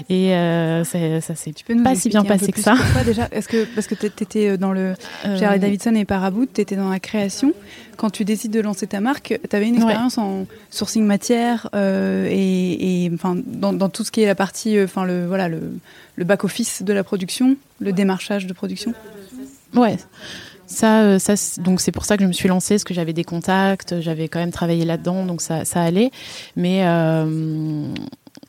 Et euh, ça s'est pas si bien passé que ça. déjà Est-ce que, parce que tu étais euh, dans le. Euh... Davidson et Paraboot, tu étais dans la création. Quand tu décides de lancer ta marque, tu avais une expérience en sourcing matière euh, et, enfin, dans, dans, tout ce qui est la partie, enfin, le, voilà, le, le back-office de la production, le démarchage de production Ouais. Ça, ça donc c'est pour ça que je me suis lancée, parce que j'avais des contacts, j'avais quand même travaillé là-dedans, donc ça, ça allait. Mais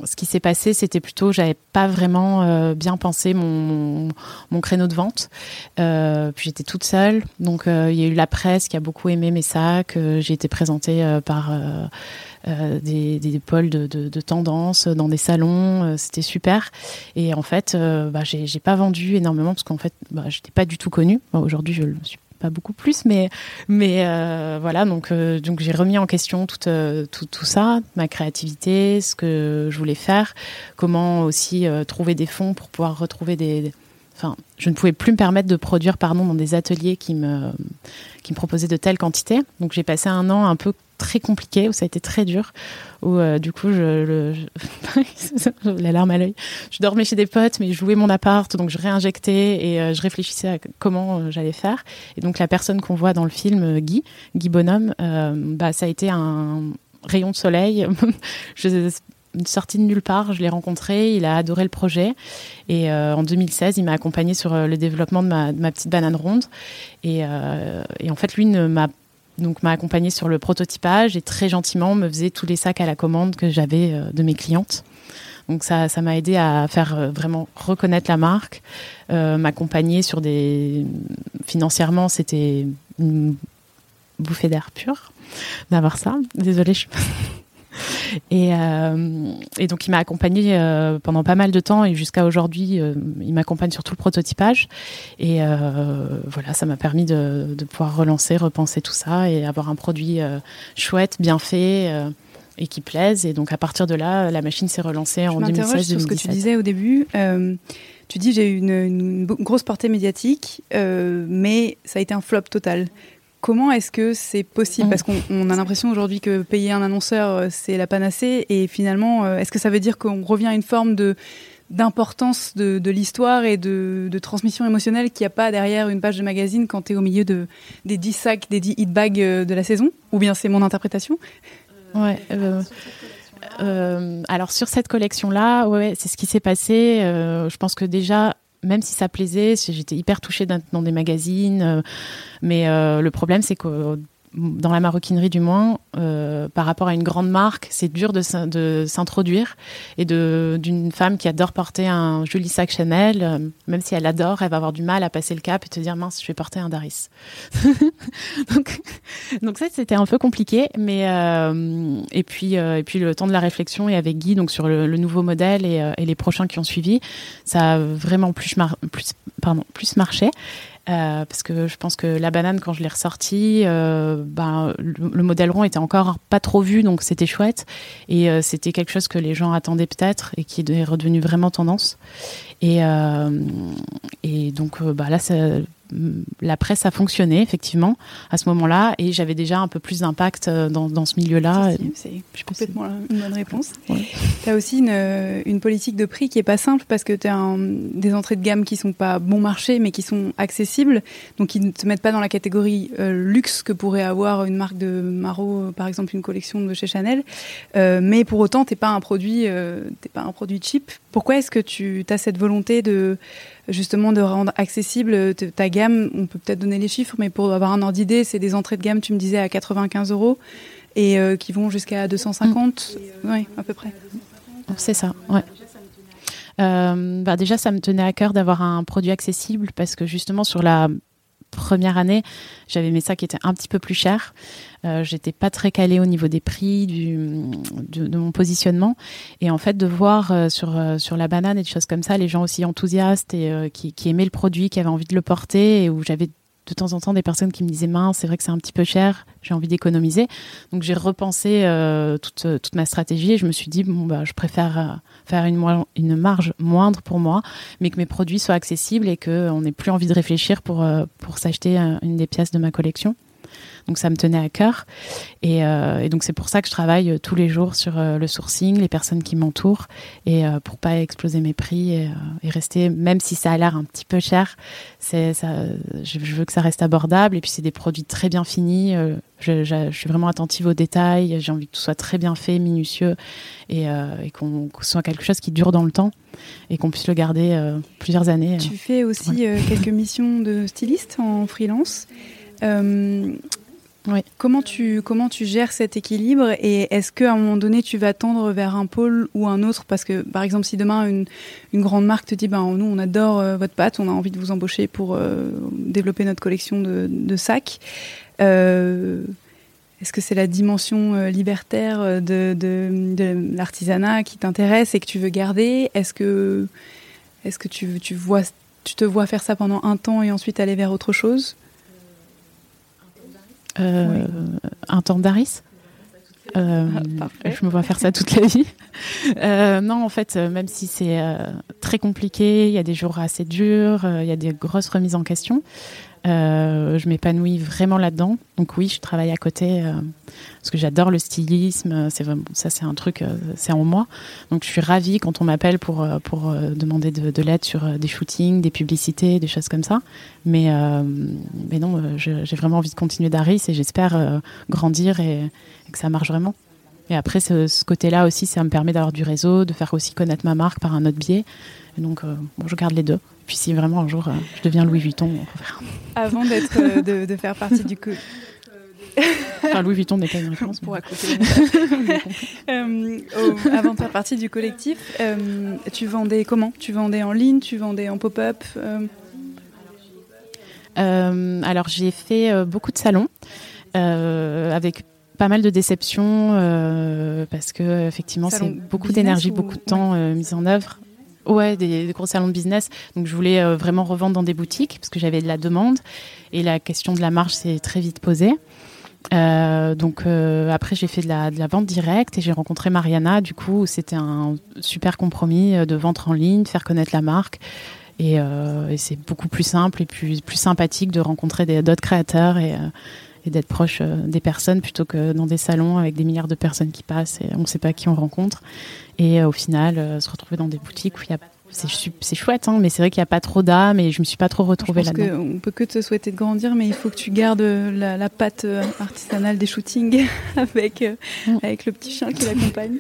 ce qui s'est passé, c'était plutôt, j'avais pas vraiment euh, bien pensé mon, mon, créneau de vente. Euh, puis j'étais toute seule, donc il y a eu la presse qui a beaucoup aimé mes sacs. j'ai été présentée par des, des, pôles de, tendance dans des salons. c'était super. Et en fait, bah, j'ai pas vendu énormément parce qu'en fait, bah, j'étais pas du tout connue. Aujourd'hui, je le suis pas beaucoup plus, mais, mais euh, voilà, donc, euh, donc j'ai remis en question tout, euh, tout, tout, ça, ma créativité, ce que je voulais faire, comment aussi trouver des fonds pour pouvoir retrouver des, Enfin, je ne pouvais plus me permettre de produire pardon, dans des ateliers qui me, qui me proposaient de telles quantités. Donc j'ai passé un an un peu très compliqué, où ça a été très dur, où euh, du coup, je, je la larme à l'œil, je dormais chez des potes, mais je jouais mon appart, donc je réinjectais et euh, je réfléchissais à comment euh, j'allais faire. Et donc la personne qu'on voit dans le film, Guy, Guy Bonhomme, bah, ça a été un rayon de soleil. je, une sortie de nulle part, je l'ai rencontré, il a adoré le projet et en 2016, il m'a accompagné sur le développement de ma, petite banane ronde et, et en fait, lui ne m'a donc m'a accompagné sur le prototypage et très gentiment me faisait tous les sacs à la commande que j'avais euh, de mes clientes. Donc ça, ça m'a aidé à faire euh, vraiment reconnaître la marque, euh, m'accompagner sur des financièrement c'était une bouffée d'air pur d'avoir ça. Désolée, et, euh, et, donc, il m'a accompagné euh, pendant pas mal de temps et jusqu'à aujourd'hui, euh, il m'accompagne sur tout le prototypage. Et voilà, ça m'a permis de, de, pouvoir relancer, repenser tout ça et avoir un produit chouette, bien fait et qui plaise. Et donc, à partir de là, la machine s'est relancée en 2016 sur ce que tu disais au début. tu dis j'ai eu une, une, grosse portée médiatique, mais ça a été un flop total. Comment est-ce que c'est possible Parce qu'on a l'impression aujourd'hui que payer un annonceur, euh, c'est la panacée. Et finalement, euh, est-ce que ça veut dire qu'on revient à une forme de d'importance de, l'histoire et de, transmission émotionnelle qu'il n'y a pas derrière une page de magazine quand tu es au milieu de, des 10 sacs, des 10 hit bags euh, de la saison? Ou bien c'est mon interprétation? Ouais. alors sur cette collection-là, ouais, c'est ce qui s'est passé. je pense que déjà, même si ça plaisait, j'étais hyper touchée dans, des magazines. Euh, mais euh, le problème, c'est que dans la maroquinerie du moins, euh, par rapport à une grande marque, c'est dur de, s'introduire. Et d'une femme qui adore porter un joli sac Chanel, euh, même si elle adore, elle va avoir du mal à passer le cap et te dire mince, je vais porter un Daris. donc, ça, c'était un peu compliqué. Mais euh, et puis et puis le temps de la réflexion et avec Guy, donc sur le, nouveau modèle et, les prochains qui ont suivi, ça a vraiment plus, plus pardon plus marché. Euh, parce que je pense que la banane, quand je l'ai ressortie, euh, ben, le, modèle rond était encore pas trop vu, donc c'était chouette. Et euh, c'était quelque chose que les gens attendaient peut-être et qui est redevenu vraiment tendance. Et, et donc bah, là, ça, la presse a fonctionné effectivement à ce moment-là et j'avais déjà un peu plus d'impact euh, dans, dans, ce milieu-là. C'est complètement une bonne réponse. Tu as aussi une, euh, une, politique de prix qui est pas simple parce que tu as des entrées de gamme qui sont pas bon marché mais qui sont accessibles, donc qui ne te mettent pas dans la catégorie euh, luxe que pourrait avoir une marque de Maro, par exemple une collection de chez Chanel. mais pour autant, tu n'es pas un produit, pas un produit cheap. Pourquoi est-ce que tu as cette volonté de justement de rendre accessible ta gamme? On peut peut-être donner les chiffres, mais pour avoir un ordre d'idée, c'est des entrées de gamme, tu me disais, à 95 euros et euh, qui vont jusqu'à 250, mm. oui, à peu près. C'est ça, ouais. Euh, bah déjà, ça me tenait à cœur d'avoir un produit accessible parce que justement sur la première année, j'avais mes sacs qui étaient un petit peu plus chers. Euh, J'étais pas très calée au niveau des prix, du, de mon positionnement. Et en fait, de voir euh, sur, euh, sur la banane et des choses comme ça, les gens aussi enthousiastes et qui, qui, aimaient le produit, qui avaient envie de le porter et où j'avais de temps en temps des personnes qui me disaient mince, c'est vrai que c'est un petit peu cher, j'ai envie d'économiser. Donc j'ai repensé euh, toute, toute, ma stratégie et je me suis dit bon bah je préfère euh, faire une, marge moindre pour moi, mais que mes produits soient accessibles et qu'on n'ait plus envie de réfléchir pour, euh, pour s'acheter une des pièces de ma collection. Donc ça me tenait à cœur. Et, euh, et donc c'est pour ça que je travaille euh, tous les jours sur euh, le sourcing, les personnes qui m'entourent, et pour pas exploser mes prix et, et, rester, même si ça a l'air un petit peu cher, c'est ça, je, je, veux que ça reste abordable. Et puis c'est des produits très bien finis. Je, je, je, suis vraiment attentive aux détails. J'ai envie que tout soit très bien fait, minutieux, et, et qu'on qu soit quelque chose qui dure dans le temps et qu'on puisse le garder plusieurs années. Tu fais aussi quelques missions de styliste en freelance. Euh, Oui. Comment tu, comment tu gères cet équilibre et est-ce qu'à un moment donné tu vas tendre vers un pôle ou un autre Parce que par exemple, si demain une, une grande marque te dit ben, Nous, on adore euh, votre pâte, on a envie de vous embaucher pour euh, développer notre collection de, de sacs. Euh, est-ce que c'est la dimension libertaire de, de, de l'artisanat qui t'intéresse et que tu veux garder? Est-ce que, est-ce que tu, tu, vois, tu te vois faire ça pendant un temps et ensuite aller vers autre chose? Euh, un temps d'Aris. Euh, ah, je me vois faire ça toute la vie. Euh, non, en fait, même si c'est très compliqué, il y a des jours assez durs, il y a des grosses remises en question. Euh, je m'épanouis vraiment là-dedans. Donc oui, je travaille à côté euh, parce que j'adore le stylisme. Ça, c'est un truc, euh, c'est en moi. Donc je suis ravie quand on m'appelle pour pour demander de, l'aide sur des shootings, des publicités, des choses comme ça. Mais mais non, j'ai vraiment envie de continuer d'Aris et j'espère grandir et, que ça marche vraiment. Et après, ce, côté-là aussi, ça me permet d'avoir du réseau, de faire aussi connaître ma marque par un autre biais. Et donc, bon, je garde les deux. Puis si vraiment un jour euh, je deviens Louis Vuitton, Avant d'être, euh, de, faire partie du coup. Enfin, Louis Vuitton n'est pas une réponse. Pour euh, avant de faire partie du collectif, tu vendais comment? Tu vendais en ligne Tu vendais en pop-up Alors j'ai fait beaucoup de salons avec pas mal de déceptions parce que effectivement c'est beaucoup d'énergie, beaucoup de temps mis en œuvre. Ouais, des, gros salons de business. Donc je voulais euh, vraiment revendre dans des boutiques parce que j'avais de la demande et la question de la marge s'est très vite posée. Euh, donc euh, après j'ai fait de la, de la, vente directe et j'ai rencontré Mariana. Du coup c'était un super compromis de vente en ligne, de faire connaître la marque. Et, et c'est beaucoup plus simple et plus, plus sympathique de rencontrer d'autres créateurs et, et d'être proche des personnes plutôt que dans des salons avec des milliards de personnes qui passent et on ne sait pas qui on rencontre. Et euh, au final, euh, se retrouver dans des boutiques où il y a c'est chouette, hein, mais c'est vrai qu'il n'y a pas trop d'âme et je me suis pas trop retrouvée là-dedans. On peut que te souhaiter de grandir, mais il faut que tu gardes la, la patte euh, artisanale des shootings avec, mm. avec le petit chien qui l'accompagne.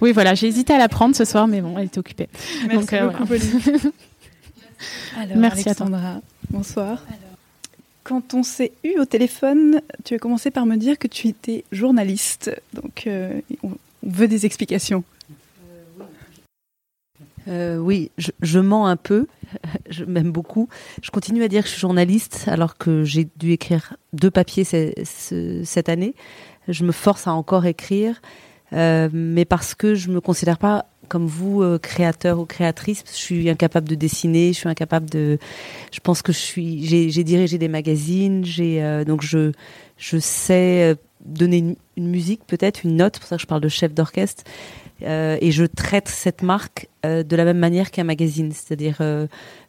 oui, voilà, j'ai hésité à la prendre ce soir, mais bon, elle était occupée. Merci beaucoup, Pauline. Merci Alexandra. Bonsoir. Quand on s'est eu au téléphone, tu as commencé par me dire que tu étais journaliste. Donc, veut des explications. Euh, oui, je, mens un peu, je m'aime beaucoup. Je continue à dire que je suis journaliste alors que j'ai dû écrire deux papiers cette année. Je me force à encore écrire, euh, mais parce que je me considère pas comme vous euh, créateur ou créatrice. Je suis incapable de dessiner, je suis incapable de. Je pense que je suis. J'ai dirigé des magazines, j'ai donc je je sais donner une, musique, peut-être une note, pour ça que je parle de chef d'orchestre. Euh, et je traite cette marque euh, de la même manière qu'un magazine, c'est-à-dire euh,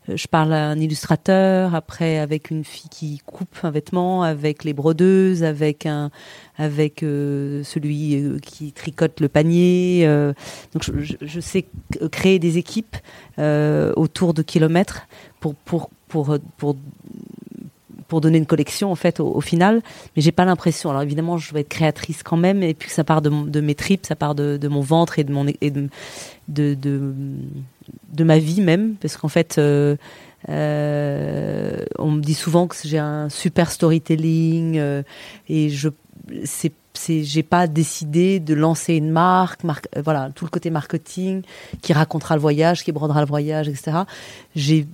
je parle à un illustrateur, après avec une fille qui coupe un vêtement, avec les brodeuses, avec un, avec celui qui tricote le panier. donc je, sais créer des équipes autour de kilomètres pour pour pour pour pour donner une collection en fait au, final. Mais j'ai pas l'impression. Alors évidemment, je vais être créatrice quand même, et puis ça part de, mes tripes, ça part de, mon ventre et de mon de, de, ma vie même, parce qu'en fait. Euh, euh, on me dit souvent que j'ai un super storytelling euh, et je c'est c'est j'ai pas décidé de lancer une marque, marque euh, voilà tout le côté marketing qui racontera le voyage, qui brodera le voyage, etc. J'ai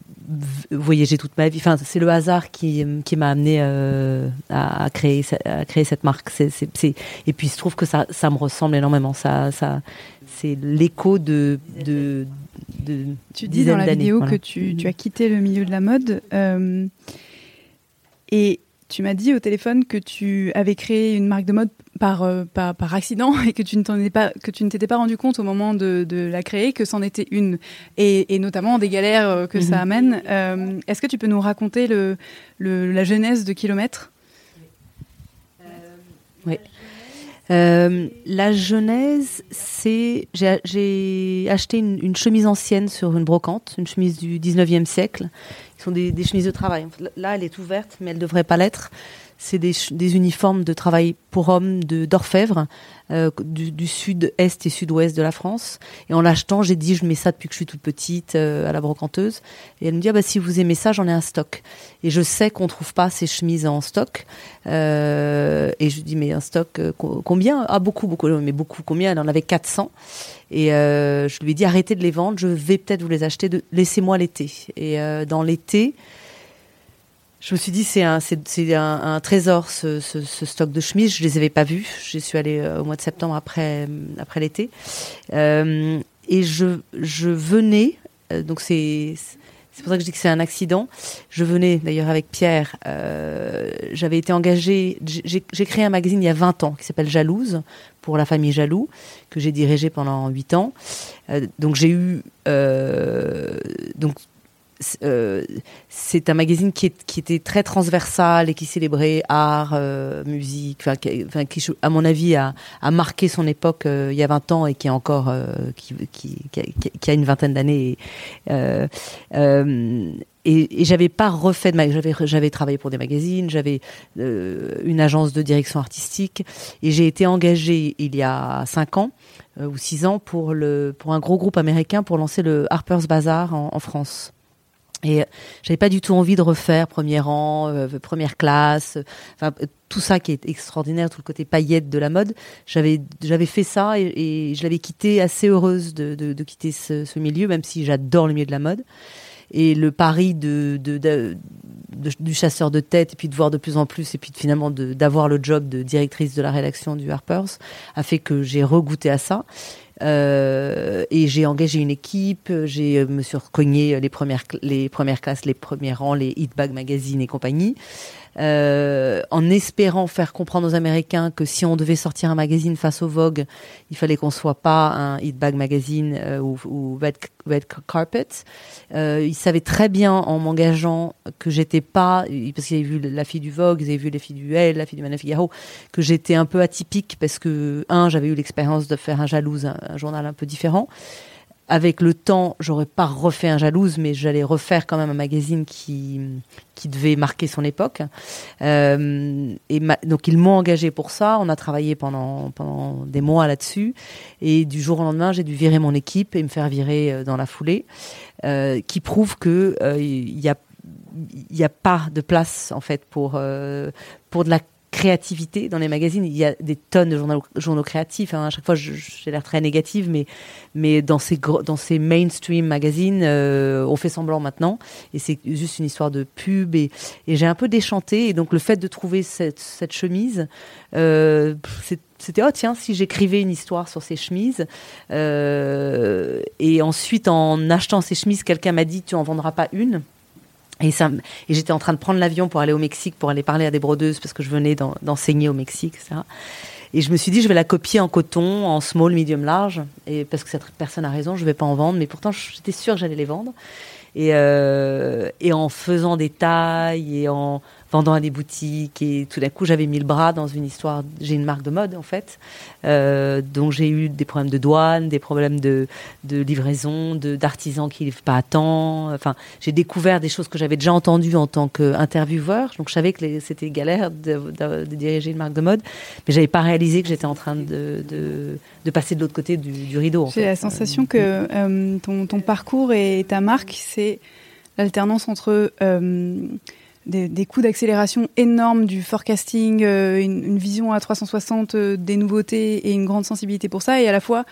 voyagé toute ma vie. Enfin, c'est le hasard qui, qui m'a amené euh, à, créer à créer cette marque. Et puis il se trouve que ça, ça me ressemble énormément. Ça, ça, c'est l'écho de, de, de Tu dis dans la vidéo que tu, tu, as quitté le milieu de la mode euh, et tu m'as dit au téléphone que tu avais créé une marque de mode par, euh, par, par, accident et que tu ne t'en pas que tu ne t'étais pas rendu compte au moment de, de la créer que c'en était une et, et, notamment des galères euh, que ça mhm. amène. Euh, est-ce que tu peux nous raconter le, le la genèse de Kilomètre? Oui. La genèse, c'est j'ai acheté une, chemise ancienne sur une brocante, une chemise du 19e siècle, qui sont des, des chemises de travail. Là, elle est ouverte, mais elle devrait pas l'être c'est des, uniformes de travail pour hommes de d'orfèvre euh, du, sud-est et sud-ouest de la France. Et en l'achetant, j'ai dit je mets ça depuis que je suis toute petite euh, à la brocanteuse. Et elle me dit ah bah si vous aimez ça, j'en ai un stock. Et je sais qu'on trouve pas ces chemises en stock. Euh, et je dis mais un stock combien? Ah beaucoup beaucoup mais beaucoup combien? Elle en avait 400. Et je lui ai dit arrêtez de les vendre, je vais peut-être vous les acheter. De... Laissez-moi l'été. Et dans l'été je me suis dit, c'est un, un, trésor, ce, stock de chemises. Je les avais pas vus. Je suis allée euh, au mois de septembre après, après l'été. Euh, et je, je venais, euh, donc c'est, c'est pour ça que je dis que c'est un accident. Je venais d'ailleurs avec Pierre. Euh, j'avais été engagée. J'ai, créé un magazine il y a 20 ans qui s'appelle Jalouse pour la famille Jaloux que j'ai dirigé pendant 8 ans. Euh, donc j'ai eu donc euh, c'est un magazine qui, était très transversal et qui célébrait art, euh, musique, enfin, qui, à mon avis, a, marqué son époque euh, il y a 20 ans et qui est encore, qui, a une vingtaine d'années. Et, j'avais pas refait de j'avais j'avais travaillé pour des magazines, j'avais une agence de direction artistique et j'ai été engagée il y a cinq ans ou six ans pour un gros groupe américain pour lancer le Harper's Bazaar en France. Et j'avais pas du tout envie de refaire premier rang, euh, première classe, enfin tout ça qui est extraordinaire, tout le côté paillette de la mode. J'avais j'avais fait ça et, et je l'avais quitté assez heureuse de, de, de quitter ce, ce, milieu, même si j'adore le milieu de la mode. Et le pari de, de, de du chasseur de tête et puis de voir de plus en plus et puis finalement d'avoir le job de directrice de la rédaction du Harper's a fait que j'ai regoûté à ça euh, et j'ai engagé une équipe, j'ai euh, me suis les premières les premières classes, les premiers rangs, les Hitbag Magazine et compagnie. Euh, en espérant faire comprendre aux Américains que si on devait sortir un magazine face au Vogue, il fallait qu'on soit pas un Hit Bag Magazine euh, ou, Red, Red Carpet. Euh, ils savaient très bien en m'engageant que j'étais pas, parce qu'ils avaient vu la fille du Vogue, ils avaient vu les filles du L, la fille du Mana Figaro, que j'étais un peu atypique parce que un, j'avais eu l'expérience de faire un jalouse, un journal un peu différent avec le temps, j'aurais pas refait un jalouse, mais j'allais refaire quand même un magazine qui qui devait marquer son époque. Euh, et donc ils m'ont engagé pour ça. On a travaillé pendant pendant des mois là-dessus. Et du jour au lendemain, j'ai dû virer mon équipe et me faire virer euh, dans la foulée, euh, qui prouve que il euh, y a il n'y a pas de place en fait pour pour de la créativité dans les magazines. Il y a des tonnes de journaux, créatifs. Hein. À chaque fois, j'ai l'air très négative, mais, mais dans, ces dans ces mainstream magazines, euh, on fait semblant maintenant. Et c'est juste une histoire de pub. Et, et j'ai un peu déchanté. Et donc, le fait de trouver cette, cette chemise, euh, c'était oh tiens si j'écrivais une histoire sur ces chemises euh, et ensuite en achetant ces chemises quelqu'un m'a dit tu en vendras pas une et, ça, j'étais en train de prendre l'avion pour aller au Mexique, pour aller parler à des brodeuses, parce que je venais d'enseigner au Mexique, etc. Et je me suis dit, je vais la copier en coton, en small, medium, large, et parce que cette personne a raison, je vais pas en vendre, mais pourtant j'étais sûre que j'allais les vendre. Et, euh, et en faisant des tailles et en vendant à des boutiques et tout d'un coup j'avais mis le bras dans une histoire j'ai une marque de mode en fait euh, donc j'ai eu des problèmes de douane des problèmes de, de livraison de d'artisans qui livrent pas à temps. Enfin j'ai découvert des choses que j'avais déjà entendues en tant qu'intervieweur. Donc je savais que c'était galère de, de, de, diriger une marque de mode mais j'avais pas réalisé que j'étais en train de, de, de, passer de l'autre côté du, du rideau j'ai la sensation que euh, ton, ton parcours et ta marque c'est l'alternance entre euh, des, des coups d'accélération énormes du forecasting, euh, une, vision à 360 euh, des nouveautés et une grande sensibilité pour ça, et à la fois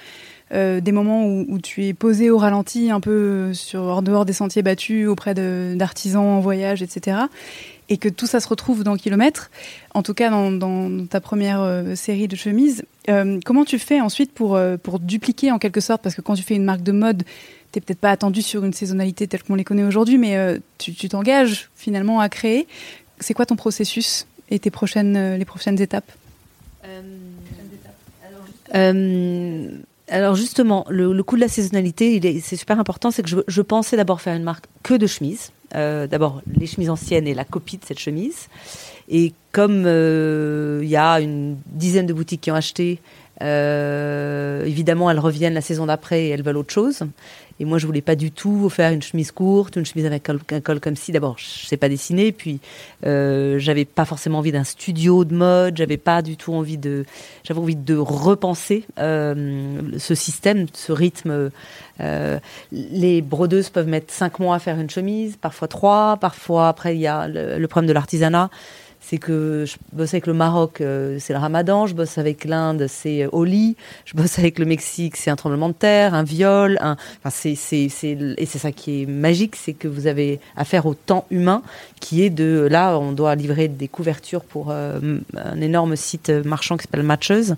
euh, des moments où, tu es posé au ralenti, un peu sur hors dehors des sentiers battus, auprès d'artisans en voyage, etc. Et que tout ça se retrouve dans Kilomètres, en tout cas dans, dans ta première série de chemises. Comment tu fais ensuite pour, pour dupliquer en quelque sorte? Parce que quand tu fais une marque de mode, t'es peut-être pas attendu sur une saisonnalité telle qu'on les connaît aujourd'hui, mais euh, tu t'engages finalement à créer. C'est quoi ton processus et tes prochaines, euh, les prochaines étapes? Euh, alors justement, le, le, coup de la saisonnalité, c'est super important. C'est que je, pensais d'abord faire une marque que de chemises. D'abord les chemises anciennes et la copie de cette chemise. Et comme il y a une dizaine de boutiques qui ont acheté, évidemment elles reviennent la saison d'après et elles veulent autre chose. Et moi, je voulais pas du tout faire une chemise courte, une chemise avec un col comme si. D'abord, je sais pas dessiner, puis euh, j'avais pas forcément envie d'un studio de mode. J'avais pas du tout envie de. J'avais envie de repenser euh, ce système, ce rythme. Euh, les brodeuses peuvent mettre cinq mois à faire une chemise, parfois trois, parfois après il y a le problème de l'artisanat c'est que je bosse avec le Maroc, euh, c'est le Ramadan, je bosse avec l'Inde, c'est euh, Oli, je bosse avec le Mexique, c'est un tremblement de terre, un viol, enfin c'est, c'est, c'est, et c'est ça qui est magique, c'est que vous avez affaire au temps humain, qui est de, là, on doit livrer des couvertures pour euh, un énorme site marchand qui s'appelle Matcheuse,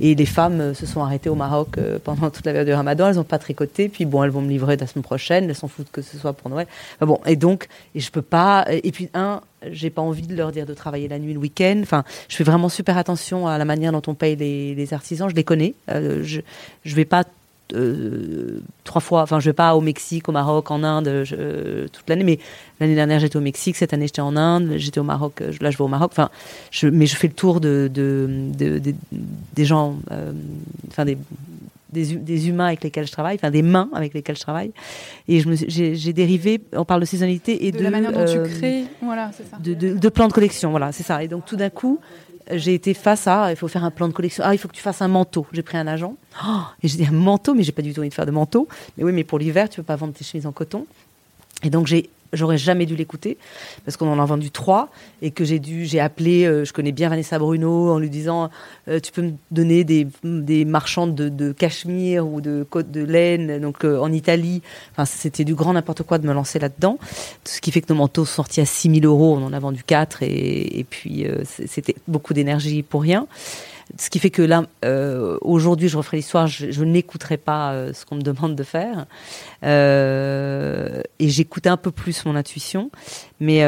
et les femmes se sont arrêtées au Maroc pendant toute la période du Ramadan, elles n'ont pas tricoté, puis bon, elles vont me livrer la semaine prochaine, elles s'en foutent que ce soit pour Noël. bon, et donc, et je peux pas, et puis un, j'ai pas envie de leur dire de travailler la nuit, le week-end. Enfin, je fais vraiment super attention à la manière dont on paye les, artisans. Je les connais. Euh, je je vais pas euh, trois fois. Enfin, je vais pas au Mexique, au Maroc, en Inde toute l'année. Mais l'année dernière, j'étais au Mexique. Cette année, j'étais en Inde. J'étais au Maroc. Euh, là, je vais au Maroc. Enfin, je, mais je fais le tour de, de, des gens, enfin des des, humains avec lesquels je travaille, enfin des mains avec lesquelles je travaille. Et j'ai dérivé, on parle de saisonnalité et de, de la manière dont tu euh, crées, voilà, c'est ça. De, de, plans de collection, voilà, c'est ça. Et donc tout d'un coup, j'ai été face à, il faut faire un plan de collection. Ah, il faut que tu fasses un manteau. J'ai pris un agent. Oh, et j'ai dit un manteau, mais j'ai pas du tout envie de faire de manteau. Mais oui, mais pour l'hiver, tu peux pas vendre tes chemises en coton. Et donc j'ai j'aurais jamais dû l'écouter parce qu'on en a vendu trois et que j'ai dû j'ai appelé euh, je connais bien Vanessa Bruno en lui disant euh, tu peux me donner des, des marchandes de, de cachemire ou de côte de laine donc euh, en Italie. Enfin c'était du grand n'importe quoi de me lancer là-dedans. Ce qui fait que nos manteaux sont sortis à 6000 euros on en a vendu quatre et, et puis c'était beaucoup d'énergie pour rien ce qui fait que là, euh, aujourd'hui, je referai l'histoire, je, n'écouterai pas euh, ce qu'on me demande de faire. Euh, et j'écoutais un peu plus mon intuition. Mais,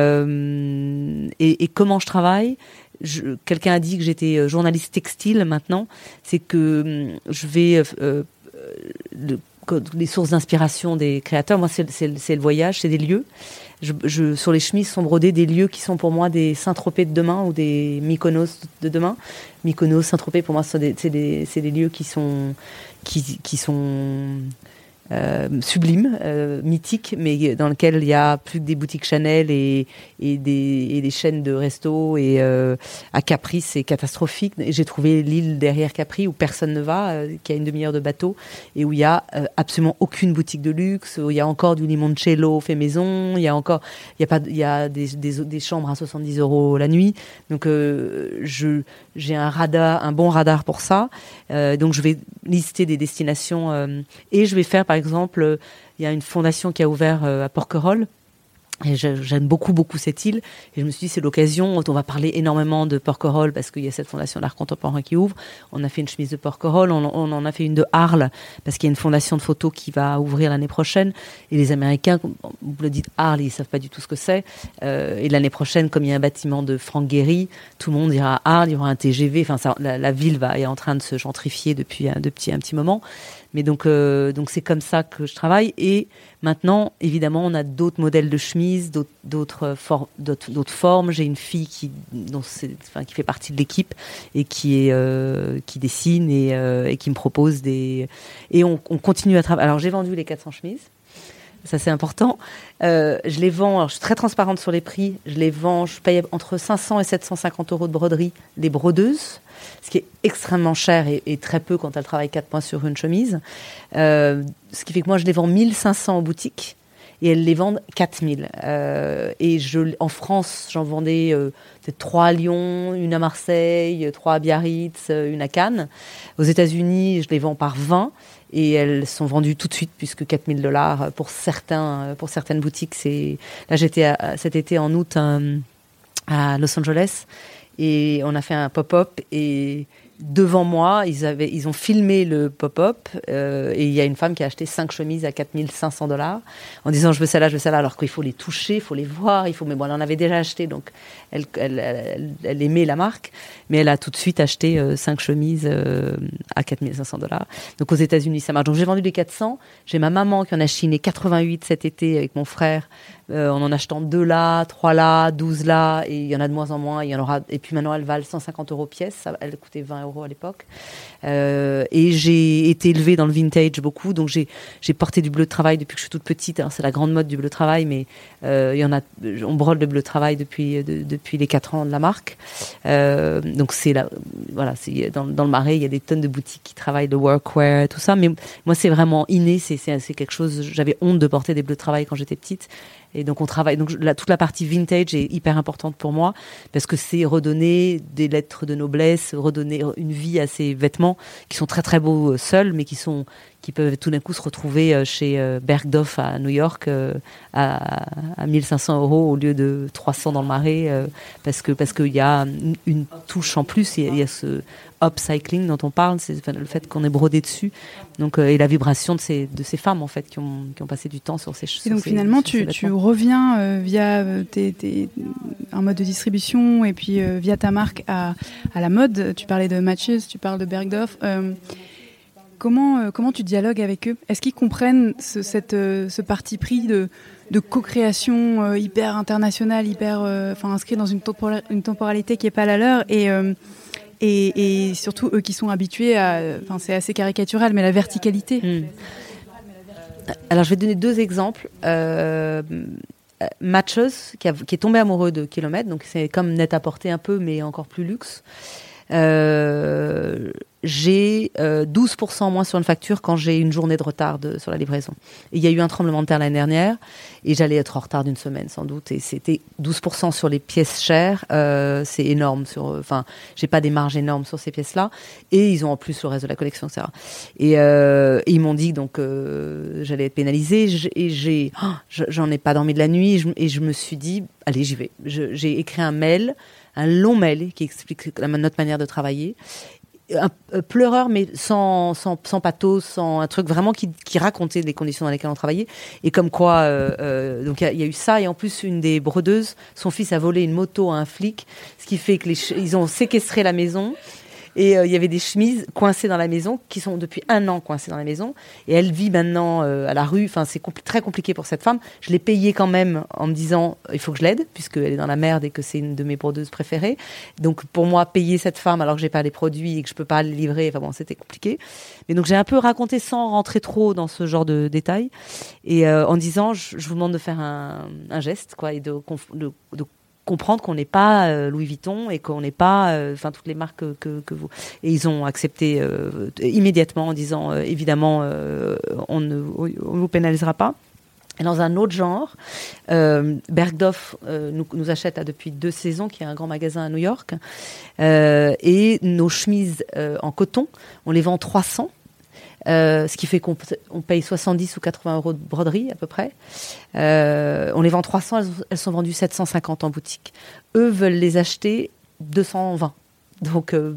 et, comment je travaille? Quelqu'un a dit que j'étais journaliste textile maintenant. C'est que je vais. les sources d'inspiration des créateurs, moi, c'est le voyage, c'est des lieux je, sur les chemises sont brodés des lieux qui sont pour moi des Saint-Tropez de demain ou des Mykonos de demain. Mykonos, Saint-Tropez, pour moi, c'est des, des, lieux qui sont, qui, qui sont euh, sublime, euh, mythique, mais dans lequel il y a plus que des boutiques Chanel et, des, chaînes de resto. Et euh, à Capri, c'est catastrophique. J'ai trouvé l'île derrière Capri où personne ne va, qui a une demi-heure de bateau, et où il y a absolument aucune boutique de luxe. Où il y a encore du limoncello fait maison. Il y a encore, il y a pas, il y a des chambres à 70 euros la nuit. Donc je j'ai un radar, un bon radar pour ça. donc je vais lister des destinations et je vais faire par exemple, il y a une fondation qui a ouvert euh, à Porquerolles et j'aime beaucoup, beaucoup cette île. Et je me suis dit, c'est l'occasion. On va parler énormément de Porquerolles parce qu'il y a cette fondation d'art contemporain qui ouvre. On a fait une chemise de Porquerolles. On, en a fait une de Arles parce qu'il y a une fondation de photos qui va ouvrir l'année prochaine. Et les Américains, vous le dites Arles, ils savent pas du tout ce que c'est. Euh, et l'année prochaine, comme il y a un bâtiment de Franck Gehry, tout le monde ira à Arles. Il y aura un TGV. Enfin, la, ville va, est en train de se gentrifier depuis un petit moment. Mais donc, euh, donc c'est comme ça que je travaille. Et maintenant, évidemment, on a d'autres modèles de chemises, d'autres d'autres formes. J'ai une fille qui, enfin, qui fait partie de l'équipe et qui est euh, qui dessine et, euh, et, qui me propose des. Et on, on continue à travailler. Alors j'ai vendu les 400 chemises. Ça c'est important. je les vends. Alors, je suis très transparente sur les prix. Je les vends. Je paye entre 500 et 750 euros de broderie les brodeuses ce qui est extrêmement cher et, très peu quand elle travaille 4 points sur une chemise. Euh, ce qui fait que moi, je les vends 1500 en boutique et elles les vendent 4000. Euh, et en France, j'en vendais euh, peut-être 3 à Lyon, une à Marseille, 3 à Biarritz, une à Cannes. Aux États-Unis, je les vends par 20 et elles sont vendues tout de suite puisque 4000 dollars pour certains pour certaines boutiques c'est là j'étais cet été en août à Los Angeles et on a fait un pop-up et devant moi, ils, avaient, ils ont filmé le pop-up euh, et il y a une femme qui a acheté cinq chemises à 4500 dollars en disant je veux celle-là, je veux celle-là, alors qu'il faut les toucher, il faut les voir, il faut. Mais bon, elle en avait déjà acheté, donc elle, elle, elle, aimait la marque, mais elle a tout de suite acheté euh, cinq chemises euh, à 4500 dollars. Donc aux États-Unis, ça marche. Donc j'ai vendu les 400. J'ai ma maman qui en a chiné 88 cet été avec mon frère euh, en en achetant deux là, trois là, 12 là, et il y en a de moins en moins. Il y en aura. Et puis maintenant, elles valent 150 euros pièce. Ça, elles coûtaient 20 euros à l'époque. Euh, et j'ai été élevée dans le vintage beaucoup, donc j'ai j'ai porté du bleu de travail depuis que je suis toute petite. Alors, C'est la grande mode du bleu de travail, mais euh, il y en a. On brode le bleu de travail depuis de- depuis les 4 ans de la marque. Euh, donc c'est là, voilà, c'est dans, dans le Marais, il y a des tonnes de boutiques qui travaillent le workwear, tout ça. Mais moi, c'est vraiment inné. C'est quelque chose. J'avais honte de porter des bleus de travail quand j'étais petite. Et donc on travaille. Donc la, toute la partie vintage est hyper importante pour moi parce que c'est redonner des lettres de noblesse, redonner une vie à ces vêtements qui sont très très beaux euh, seuls, mais qui sont qui peuvent tout d'un coup se retrouver euh, chez euh, Bergdorf à New York euh, à, à 1500 euros au lieu de 300 dans le Marais parce que parce qu'il y a une, touche en plus. Il y a, il y a ce upcycling dont on parle, c'est enfin, le fait qu'on est brodé dessus. Donc et la vibration de ces de ces femmes en fait qui ont qui ont passé du temps sur ces Et sur donc ces- finalement, tu, tu reviens euh, via tes, tes- un mode de distribution et puis euh, via ta marque à, à la mode. Tu parlais de Matches, tu parles de Bergdorf. Euh, comment, euh, comment tu dialogues avec eux? Est-ce qu'ils comprennent ce, cette, euh, ce parti pris de, de co-création euh, hyper internationale, hyper inscrit dans une, tempora- une temporalité qui n'est pas la leur et, et, surtout eux qui sont habitués à, c'est assez caricatural, mais la verticalité? Hmm. Alors, je vais donner deux exemples. Euh, Matches, qui est tombé amoureux de Kilomètre, donc c'est comme net à porter un peu, mais encore plus luxe. Euh, j'ai euh, 12% en moins sur une facture quand j'ai une journée de retard sur la livraison. Il y a eu un tremblement de terre l'année dernière et j'allais être en retard d'une semaine sans doute. Et c'était 12% sur les pièces chères. euh, c'est énorme. Sur, enfin, j'ai pas des marges énormes sur ces pièces-là. Et ils ont en plus le reste de la collection, etc. Et, euh, ils m'ont dit donc euh, j'allais être pénalisée. Et j'ai, oh, je- j'en ai pas dormi de la nuit. Et je, me suis dit, allez, j'y vais. J'ai écrit un mail, un long mail qui explique notre manière de travailler. Un, pleureur, mais sans, sans, sans pathos, sans un truc vraiment qui, racontait les conditions dans lesquelles on travaillait. Et comme quoi, euh, euh, donc il y, a- eu ça. Et en plus, une des brodeuses, son fils a volé une moto à un flic, ce qui fait que ils ont séquestré la maison. Et euh, il y avait des chemises coincées dans la maison, qui sont depuis un an coincées dans la maison. Et elle vit maintenant euh, à la rue. Enfin, c'est très compliqué pour cette femme. Je l'ai payée quand même en me disant, il faut que je l'aide, puisqu'elle est dans la merde et que c'est une de mes brodeuses préférées. Donc pour moi, payer cette femme alors que j'ai pas les produits et que je peux pas les livrer, enfin bon, c'était compliqué. Mais donc j'ai un peu raconté sans rentrer trop dans ce genre de détails. Et euh, en disant, je, vous demande de faire un, geste, quoi, et de, de, de comprendre qu'on n'est pas euh, Louis Vuitton et qu'on n'est pas euh, enfin toutes les marques que, vous et ils ont accepté euh, immédiatement en disant évidemment on ne vous pénalisera pas dans un autre genre, euh, Bergdorf nous, achète depuis deux saisons, qui est un grand magasin à New York. Et nos chemises en coton, on les vend 300. Euh, ce qui fait qu'on on paye 70 ou 80 euros de broderie à peu près. Euh, on les vend 300, elles, sont vendues 750 en boutique. Eux veulent les acheter 220. Donc euh,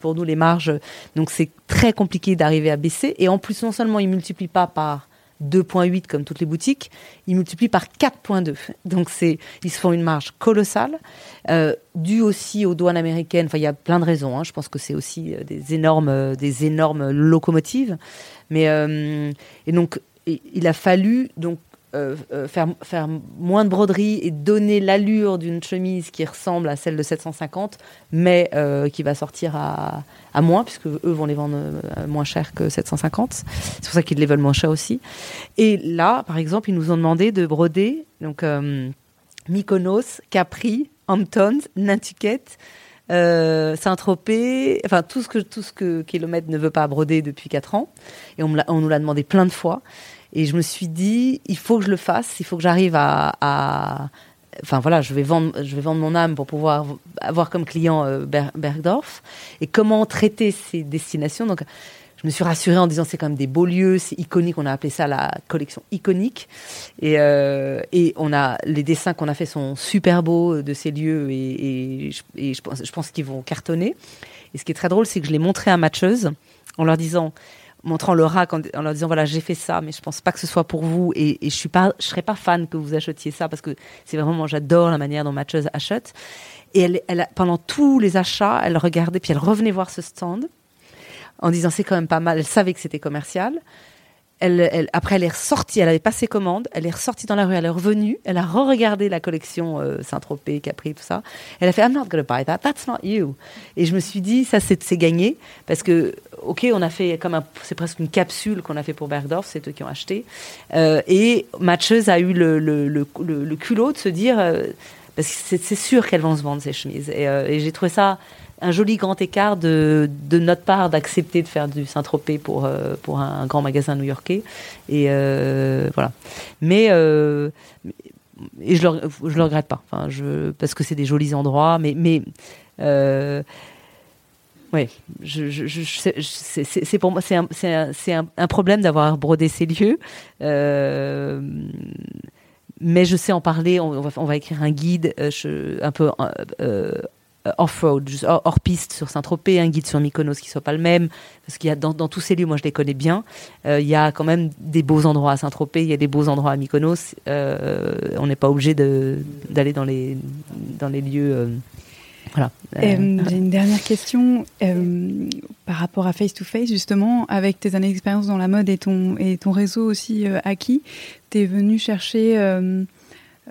pour nous les marges, donc c'est très compliqué d'arriver à baisser. Et en plus non seulement ils multiplient pas par 2.8 comme toutes les boutiques, ils multiplient par 4.2. Donc c'est, ils se font une marge colossale, euh, due aussi aux douanes américaines. Enfin, il y a plein de raisons. hein. Je pense que c'est aussi euh, des énormes, euh, des locomotives. Mais et donc il a fallu donc euh, euh, faire, faire moins de broderie et donner l'allure d'une chemise qui ressemble à celle de 750, mais euh, qui va sortir à, à moins, puisque eux vont les vendre moins cher que 750. C'est pour ça qu'ils les veulent moins cher aussi. Et là, par exemple, ils nous ont demandé de broder donc Mykonos, Capri, Hamptons, Nantucket, Saint-Tropez, enfin tout ce que tout ce que Kilomètre ne veut pas broder depuis 4 ans. Et on, on nous l'a demandé plein de fois. Et je me suis dit, il faut que je le fasse, il faut que j'arrive à, Enfin voilà, je vais vendre, je vais vendre mon âme pour pouvoir avoir comme client euh, Ber- Bergdorf. Et comment traiter ces destinations? Donc, je me suis rassurée en disant c'est quand même des beaux lieux, c'est iconique. On a appelé ça la collection iconique. Et, euh, et on a les dessins qu'on a fait sont super beaux de ces lieux et, et je, et je pense, je pense qu'ils vont cartonner. Et ce qui est très drôle, c'est que je l'ai montré à Matcheuse en leur disant montrant le rack en, leur disant voilà j'ai fait ça mais je pense pas que ce soit pour vous. Et, je suis pas je serais pas fan que vous achetiez ça parce que c'est vraiment j'adore la manière dont Matcheuse achète. Et elle, elle pendant tous les achats elle regardait puis elle revenait voir ce stand en disant c'est quand même pas mal. Elle savait que c'était commercial elle, après, elle est ressortie, elle avait passé commande, elle est ressortie dans la rue, elle est revenue, elle a re-regardé la collection euh, Saint-Tropez, Capri, tout ça. Elle a fait I'm not gonna buy that, that's not you. Et je me suis dit, ça c'est gagné, parce que, ok, on a fait comme c'est presque une capsule qu'on a fait pour Bergdorf, c'est eux qui ont acheté. Euh, et Matcheuse a eu le, culot de se dire, euh, parce que c'est sûr qu'elles vont se vendre ces chemises. Et j'ai trouvé ça un joli grand écart de, de notre part d'accepter de faire du Saint-Tropez pour, euh, pour un, grand magasin new-yorkais. Et euh, voilà. Mais. Euh, et je je le regrette pas, enfin, je, parce que c'est des jolis endroits, mais. mais je, c'est pour moi c'est un, un, un, problème d'avoir brodé ces lieux, mais je sais en parler. On, va, on va écrire un guide un peu euh, off-road, hors, piste sur Saint-Tropez, un guide sur Mykonos qui soit pas le même, parce qu'il y a dans, tous ces lieux, moi je les connais bien, euh, il y a quand même des beaux endroits à Saint-Tropez, il y a des beaux endroits à Mykonos, euh, on n'est pas obligé d'aller dans les, dans les lieux... voilà. J'ai une dernière question par rapport à Face to Face, justement, avec tes années d'expérience dans la mode et ton, et ton réseau aussi acquis, tu es venu chercher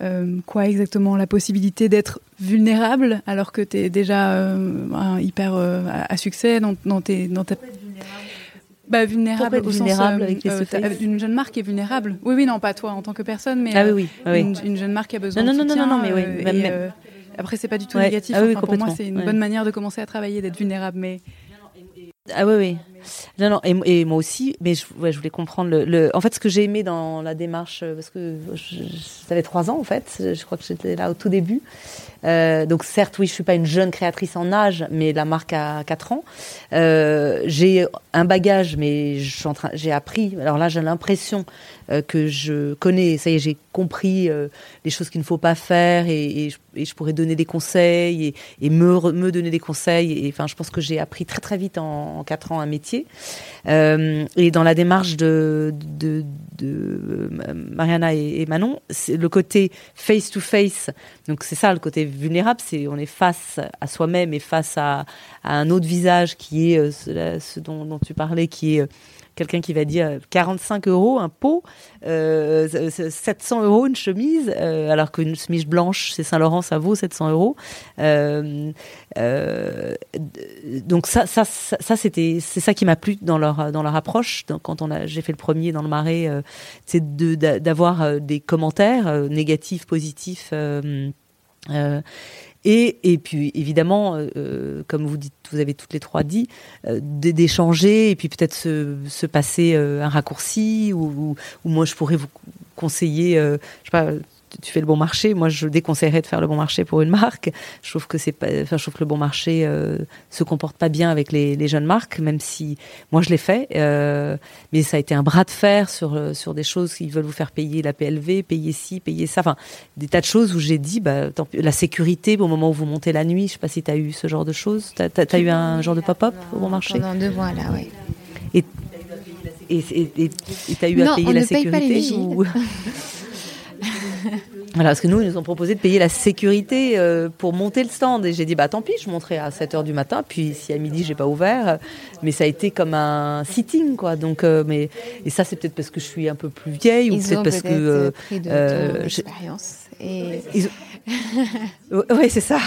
euh, quoi exactement La possibilité d'être vulnérable alors que tu es déjà euh, hyper euh, à, succès dans, dans, tes, dans ta... Bah, vulnérable au vulnérable sens, avec une jeune marque est vulnérable. Oui, oui, non, pas toi en tant que personne, mais ah, oui, oui, Une, jeune marque a besoin non, de non, soutien. Non, non, mais oui. Même, après, c'est pas du tout négatif. Ah, enfin, pour moi, c'est une bonne manière de commencer à travailler, d'être vulnérable. Mais ah oui, oui. Non, non, et, moi aussi, mais je, je voulais comprendre le, En fait, ce que j'ai aimé dans la démarche, euh, parce que j'avais trois ans, en fait, je crois que j'étais là au tout début. Euh, donc, certes, oui, je suis pas une jeune créatrice en âge, mais la marque a quatre ans. Euh, j'ai un bagage, mais j'ai appris. Alors là, j'ai l'impression que je connais. Ça y est, j'ai compris euh, les choses qu'il ne faut pas faire et, je, pourrais donner des conseils et, me, donner des conseils. Et enfin, je pense que j'ai appris très très vite en, en quatre ans un métier. Euh, et dans la démarche de, de Mariana et, Manon, c'est le côté face to face. Donc c'est ça le côté vulnérable, c'est on est face à soi-même et face à, un autre visage qui est ce, dont, tu parlais, qui est quelqu'un qui va dire 45 euros un pot, euh, 700 euros une chemise, euh, alors qu'une chemise blanche, c'est Saint-Laurent, ça vaut 700 euros. Euh, euh, donc ça, ça, ça, c'était, c'est ça qui m'a plu dans leur dans leur approche. Donc, quand j'ai fait le premier dans le Marais, c'est de, d'avoir des commentaires négatifs, positifs. Et, et puis évidemment, euh, euh, comme vous dites, vous avez toutes les trois dit, euh, d'échanger et puis peut-être se, se, passer un raccourci ou, ou, moi je pourrais vous conseiller, je sais pas, tu fais le bon marché. Moi, je déconseillerais de faire le bon marché pour une marque. Je trouve que c'est pas, enfin, je trouve que le bon marché euh, se comporte pas bien avec les, les, jeunes marques, même si moi je l'ai fait. Euh, mais ça a été un bras de fer sur euh, sur des choses qui veulent vous faire payer la PLV, payer ci, payer ça. Enfin, des tas de choses où j'ai dit, bah, tant, la sécurité au moment où vous montez la nuit. Je sais pas si tu as eu ce genre de choses. Tu as, eu un genre de pop-up au bon marché? Pendant deux mois là, oui. Et et tu as eu à payer la sécurité ou... Voilà, parce que nous, ils nous ont proposé de payer la sécurité euh, pour monter le stand. Et j'ai dit, bah tant pis, je monterai à 7 h du matin. Puis si à midi, j'ai pas ouvert. Mais ça a été comme un sitting, quoi. Donc, euh, mais, et ça, c'est peut-être parce que je suis un peu plus vieille ou peut-être parce que. Euh, pris de euh, expérience. Et... oui, c'est ça.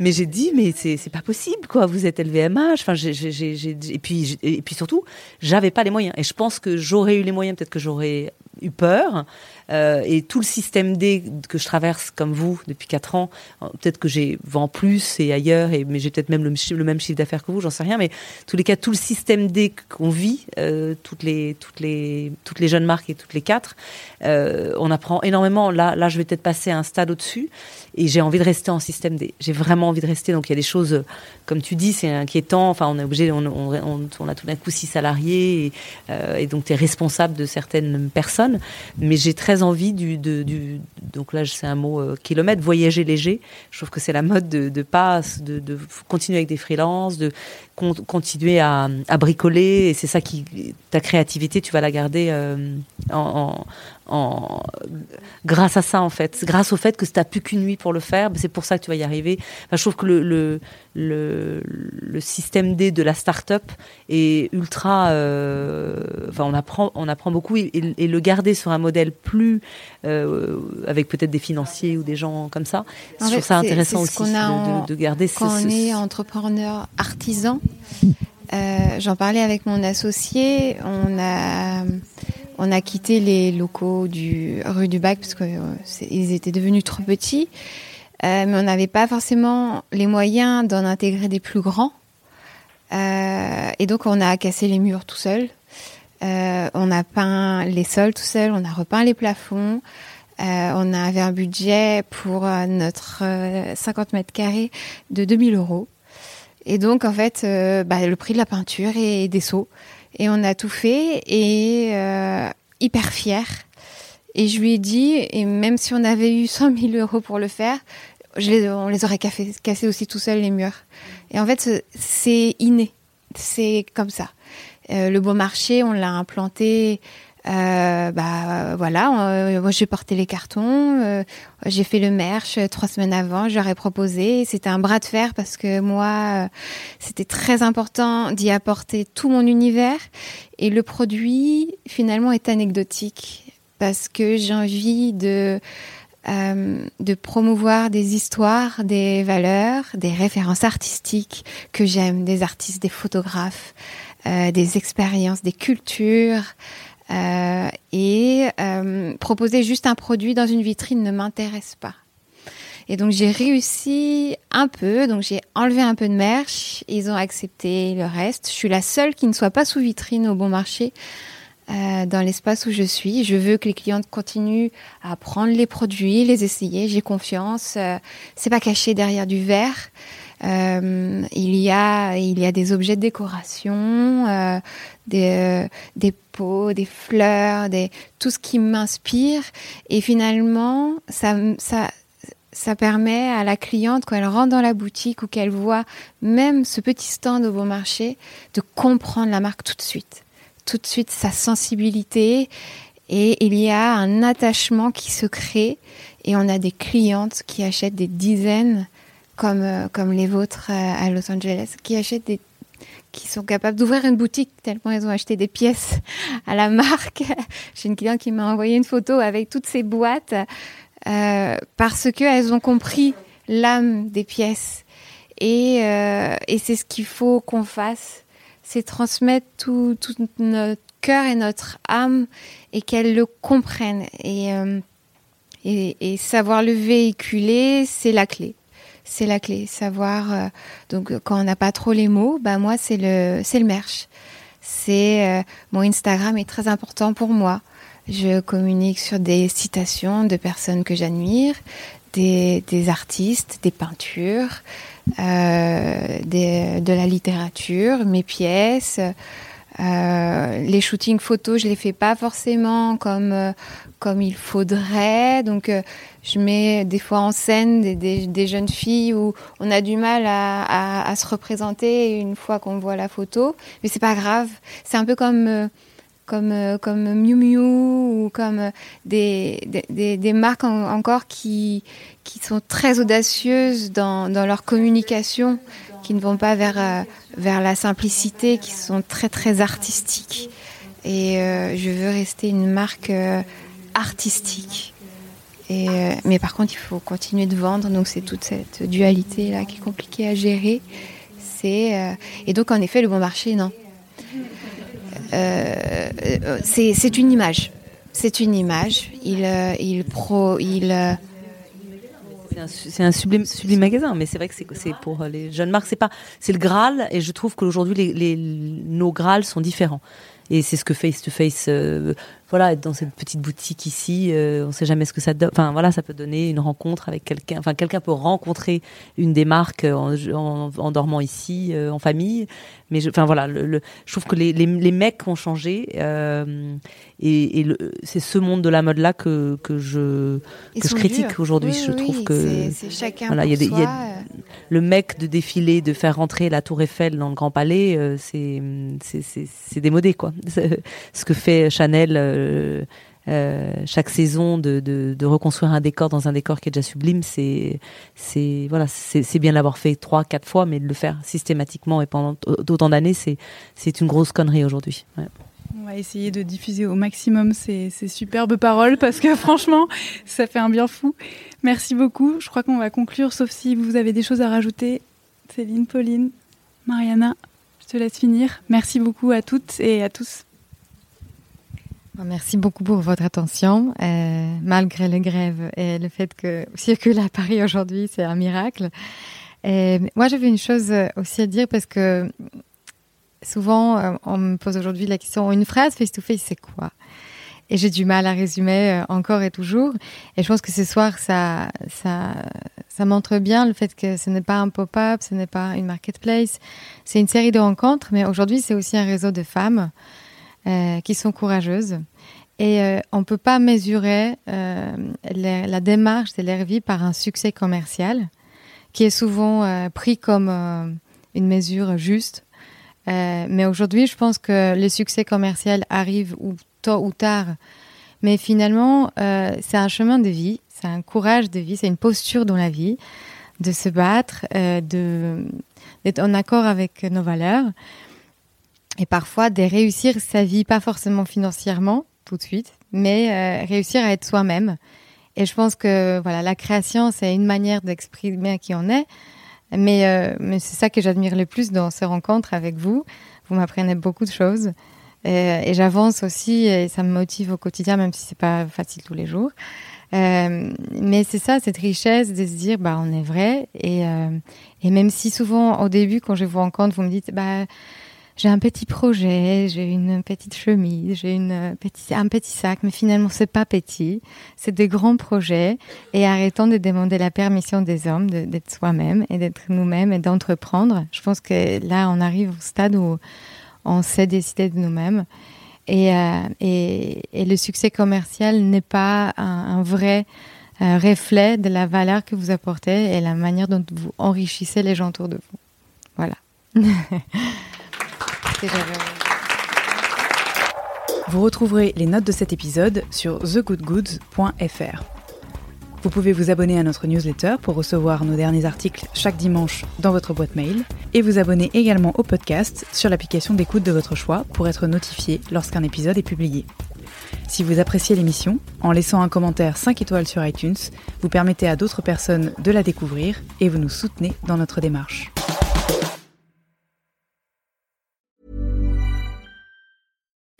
Mais j'ai dit, mais c'est pas possible, quoi. Vous êtes LVMH. Enfin, et puis, et puis surtout, j'avais pas les moyens. Et je pense que j'aurais eu les moyens, peut-être que j'aurais eu peur. Euh, et tout le système D que je traverse comme vous depuis 4 ans, peut-être que j'ai vend plus et ailleurs, mais j'ai peut-être même le, même chiffre d'affaires que vous, j'en sais rien, mais tous les cas, tout le système D qu'on vit, euh, toutes, les, toutes, les, toutes les jeunes marques et toutes les quatre, euh, on apprend énormément. Là, là, je vais peut-être passer à un stade au-dessus et j'ai envie de rester en système D. J'ai vraiment envie de rester. Donc il y a des choses, comme tu dis, c'est inquiétant. Enfin, on est obligé, on, a tout d'un coup six salariés et, et donc tu es responsable de certaines personnes. Mais j'ai très envie du, donc là c'est un mot euh, kilomètre, voyager léger. Je trouve que c'est la mode de, de pas de, continuer avec des freelances, de continuer à, bricoler et c'est ça qui ta créativité tu vas la garder en, en, grâce à ça en fait, grâce au fait que tu n'as plus qu'une nuit pour le faire, c'est pour ça que tu vas y arriver. je trouve que le, le, le, système D de la start-up est ultra, euh, enfin on apprend, on apprend beaucoup et, le garder sur un modèle plus euh, avec peut-être des financiers ou des gens comme ça, je trouve ça intéressant aussi de, garder. Quand on est entrepreneur artisan, euh, j'en parlais avec mon associé, on a on a quitté les locaux du rue du Bac parce qu'ils étaient devenus trop petits, euh, mais on n'avait pas forcément les moyens d'en intégrer des plus grands. Euh, et donc on a cassé les murs tout seul. Euh, on a peint les sols tout seul, on a repeint les plafonds. on avait un budget pour notre 50 mètres carrés de 2000 euros. Et donc en fait, bah, le prix de la peinture et des seaux. Et on a tout fait et euh, hyper fier. Et je lui ai dit, et même si on avait eu 100 000 euros pour le faire, on les aurait cassés aussi tout seuls les murs. Et en fait, c'est inné. C'est comme ça. Euh, le beau marché, on l'a implanté euh, bah voilà, euh, moi j'ai porté les cartons, euh, j'ai fait le merch trois semaines avant, j'aurais proposé. C'était un bras de fer parce que moi, c'était très important d'y apporter tout mon univers et le produit finalement est anecdotique parce que j'ai envie de de promouvoir des histoires, des valeurs, des références artistiques que j'aime, des artistes, des photographes, des expériences, des cultures. Euh, et euh, proposer juste un produit dans une vitrine ne m'intéresse pas. Et donc j'ai réussi un peu, donc j'ai enlevé un peu de merch, ils ont accepté le reste. Je suis la seule qui ne soit pas sous vitrine au bon marché euh, dans l'espace où je suis. Je veux que les clientes continuent à prendre les produits, les essayer. J'ai confiance. Euh, c'est pas caché derrière du verre. Euh, il y a il y a des objets de décoration, euh, des, euh, des pots, des fleurs, des tout ce qui m'inspire. Et finalement, ça ça ça permet à la cliente, quand elle rentre dans la boutique ou qu'elle voit même ce petit stand au bon marché, de comprendre la marque tout de suite. Tout de suite, sa sensibilité. Et il y a un attachement qui se crée. Et on a des clientes qui achètent des dizaines comme, euh, comme les vôtres euh, à Los Angeles, qui achètent qui sont capables d'ouvrir une boutique tellement ils ont acheté des pièces à la marque. J'ai une cliente qui m'a envoyé une photo avec toutes ces boîtes euh, parce qu'elles ont compris l'âme des pièces. Et, euh, et c'est ce qu'il faut qu'on fasse, c'est transmettre tout, notre cœur et notre âme et qu'elles le comprennent. Et, et savoir le véhiculer, c'est la clé c'est la clé. Savoir, euh, donc quand on n'a pas trop les mots, bah moi c'est le c'est le merch. C'est euh, mon Instagram est très important pour moi. Je communique sur des citations de personnes que j'admire, des, des, artistes, des peintures, euh, de la littérature, mes pièces. Euh, les shootings photos, je les fais pas forcément comme euh, comme il faudrait. Donc, euh, je mets des fois en scène des, des, jeunes filles où on a du mal à, à, se représenter une fois qu'on voit la photo, mais c'est pas grave. C'est un peu comme comme comme Miu Miu ou comme des des, des marques encore qui qui sont très audacieuses dans dans leur communication qui ne vont pas vers, euh, vers la simplicité, qui sont très très artistiques. Et euh, je veux rester une marque euh, artistique. Et, mais par contre, il faut continuer de vendre, donc c'est toute cette dualité là qui est compliquée à gérer. Et donc en effet, le bon marché, non. c'est une image. C'est une image. Il, il, pro, il, c'est un, sublime, magasin, mais c'est vrai que c'est pour les jeunes marques, c'est pas, c'est le Graal, et je trouve qu'aujourd'hui nos Graals sont différents. et c'est ce que face to face voilà, être dans cette petite boutique ici, euh, on sait jamais ce que ça donne. Enfin voilà, ça peut donner une rencontre avec quelqu'un. Enfin quelqu'un peut rencontrer une des marques en, en, dormant ici, euh, en famille. Mais je, enfin voilà, le, je trouve que les, les, les mecs ont changé euh, et, et c'est ce monde de la mode là que que je que je critique aujourd'hui. je trouve que c'est chacun voilà, il y a, des, y a euh. le mec de défiler, de faire rentrer la Tour Eiffel dans le Grand Palais, euh, c'est c'est c'est démodé quoi. Ce que fait Chanel euh, euh, chaque saison de, reconstruire un décor dans un décor qui est déjà sublime, c'est c'est voilà, c'est bien l'avoir fait trois, quatre fois, mais de le faire systématiquement et pendant d'autant d'années, c'est une grosse connerie aujourd'hui. On va essayer de diffuser au maximum ces, superbes paroles parce que franchement, ça fait un bien fou. Merci beaucoup. Je crois qu'on va conclure, sauf si vous avez des choses à rajouter. Céline, Pauline, Mariana, je te laisse finir. Merci beaucoup à toutes et à tous. Merci beaucoup pour votre attention. Euh, malgré les grèves et le fait que circule à Paris aujourd'hui, c'est un miracle. Et moi, j'avais une chose aussi à dire parce que souvent, euh, on me pose aujourd'hui la question une phrase face-to-face, c'est quoi? Et j'ai du mal à résumer euh, encore et toujours. Et je pense que ce soir, ça, ça, ça montre bien le fait que ce n'est pas un pop-up, ce n'est pas une marketplace. C'est une série de rencontres, mais aujourd'hui, c'est aussi un réseau de femmes euh, qui sont courageuses. Et euh, on ne peut pas mesurer euh, la démarche de leur vie par un succès commercial, qui est souvent pris comme une mesure juste. mais aujourd'hui, je pense que le succès commercial arrive ou tôt ou tard. Mais finalement, c'est un chemin de vie, c'est un courage de vie, c'est une posture dans la vie, de se battre, d'être en accord avec nos valeurs et parfois de réussir sa vie, pas forcément financièrement tout de suite, mais euh, réussir à être soi-même. Et je pense que voilà, la création, c'est une manière d'exprimer qui on est. Mais, euh, mais c'est ça que j'admire le plus dans ces rencontres avec vous. Vous m'apprenez beaucoup de choses. Euh, et j'avance aussi, et ça me motive au quotidien, même si c'est pas facile tous les jours. Euh, mais c'est ça, cette richesse de se dire, bah, on est vrai. Et, et même si souvent, au début, quand je vous rencontre, vous me dites, bah, j'ai un petit projet, j'ai une petite chemise, j'ai petit, un petit sac, mais finalement c'est pas petit, c'est des grands projets et arrêtons de demander la permission des hommes d'être soi-même et d'être nous-mêmes et d'entreprendre. Je pense que là on arrive au stade où on sait décider de nous-mêmes et, euh, le succès commercial n'est pas un, un vrai euh, reflet de la valeur que vous apportez et la manière dont vous enrichissez les gens autour de vous. Voilà. Vous retrouverez les notes de cet épisode sur thegoodgoods.fr. Vous pouvez vous abonner à notre newsletter pour recevoir nos derniers articles chaque dimanche dans votre boîte mail et vous abonner également au podcast sur l'application d'écoute de votre choix pour être notifié lorsqu'un épisode est publié. Si vous appréciez l'émission, en laissant un commentaire 5 étoiles sur iTunes, vous permettez à d'autres personnes de la découvrir et vous nous soutenez dans notre démarche.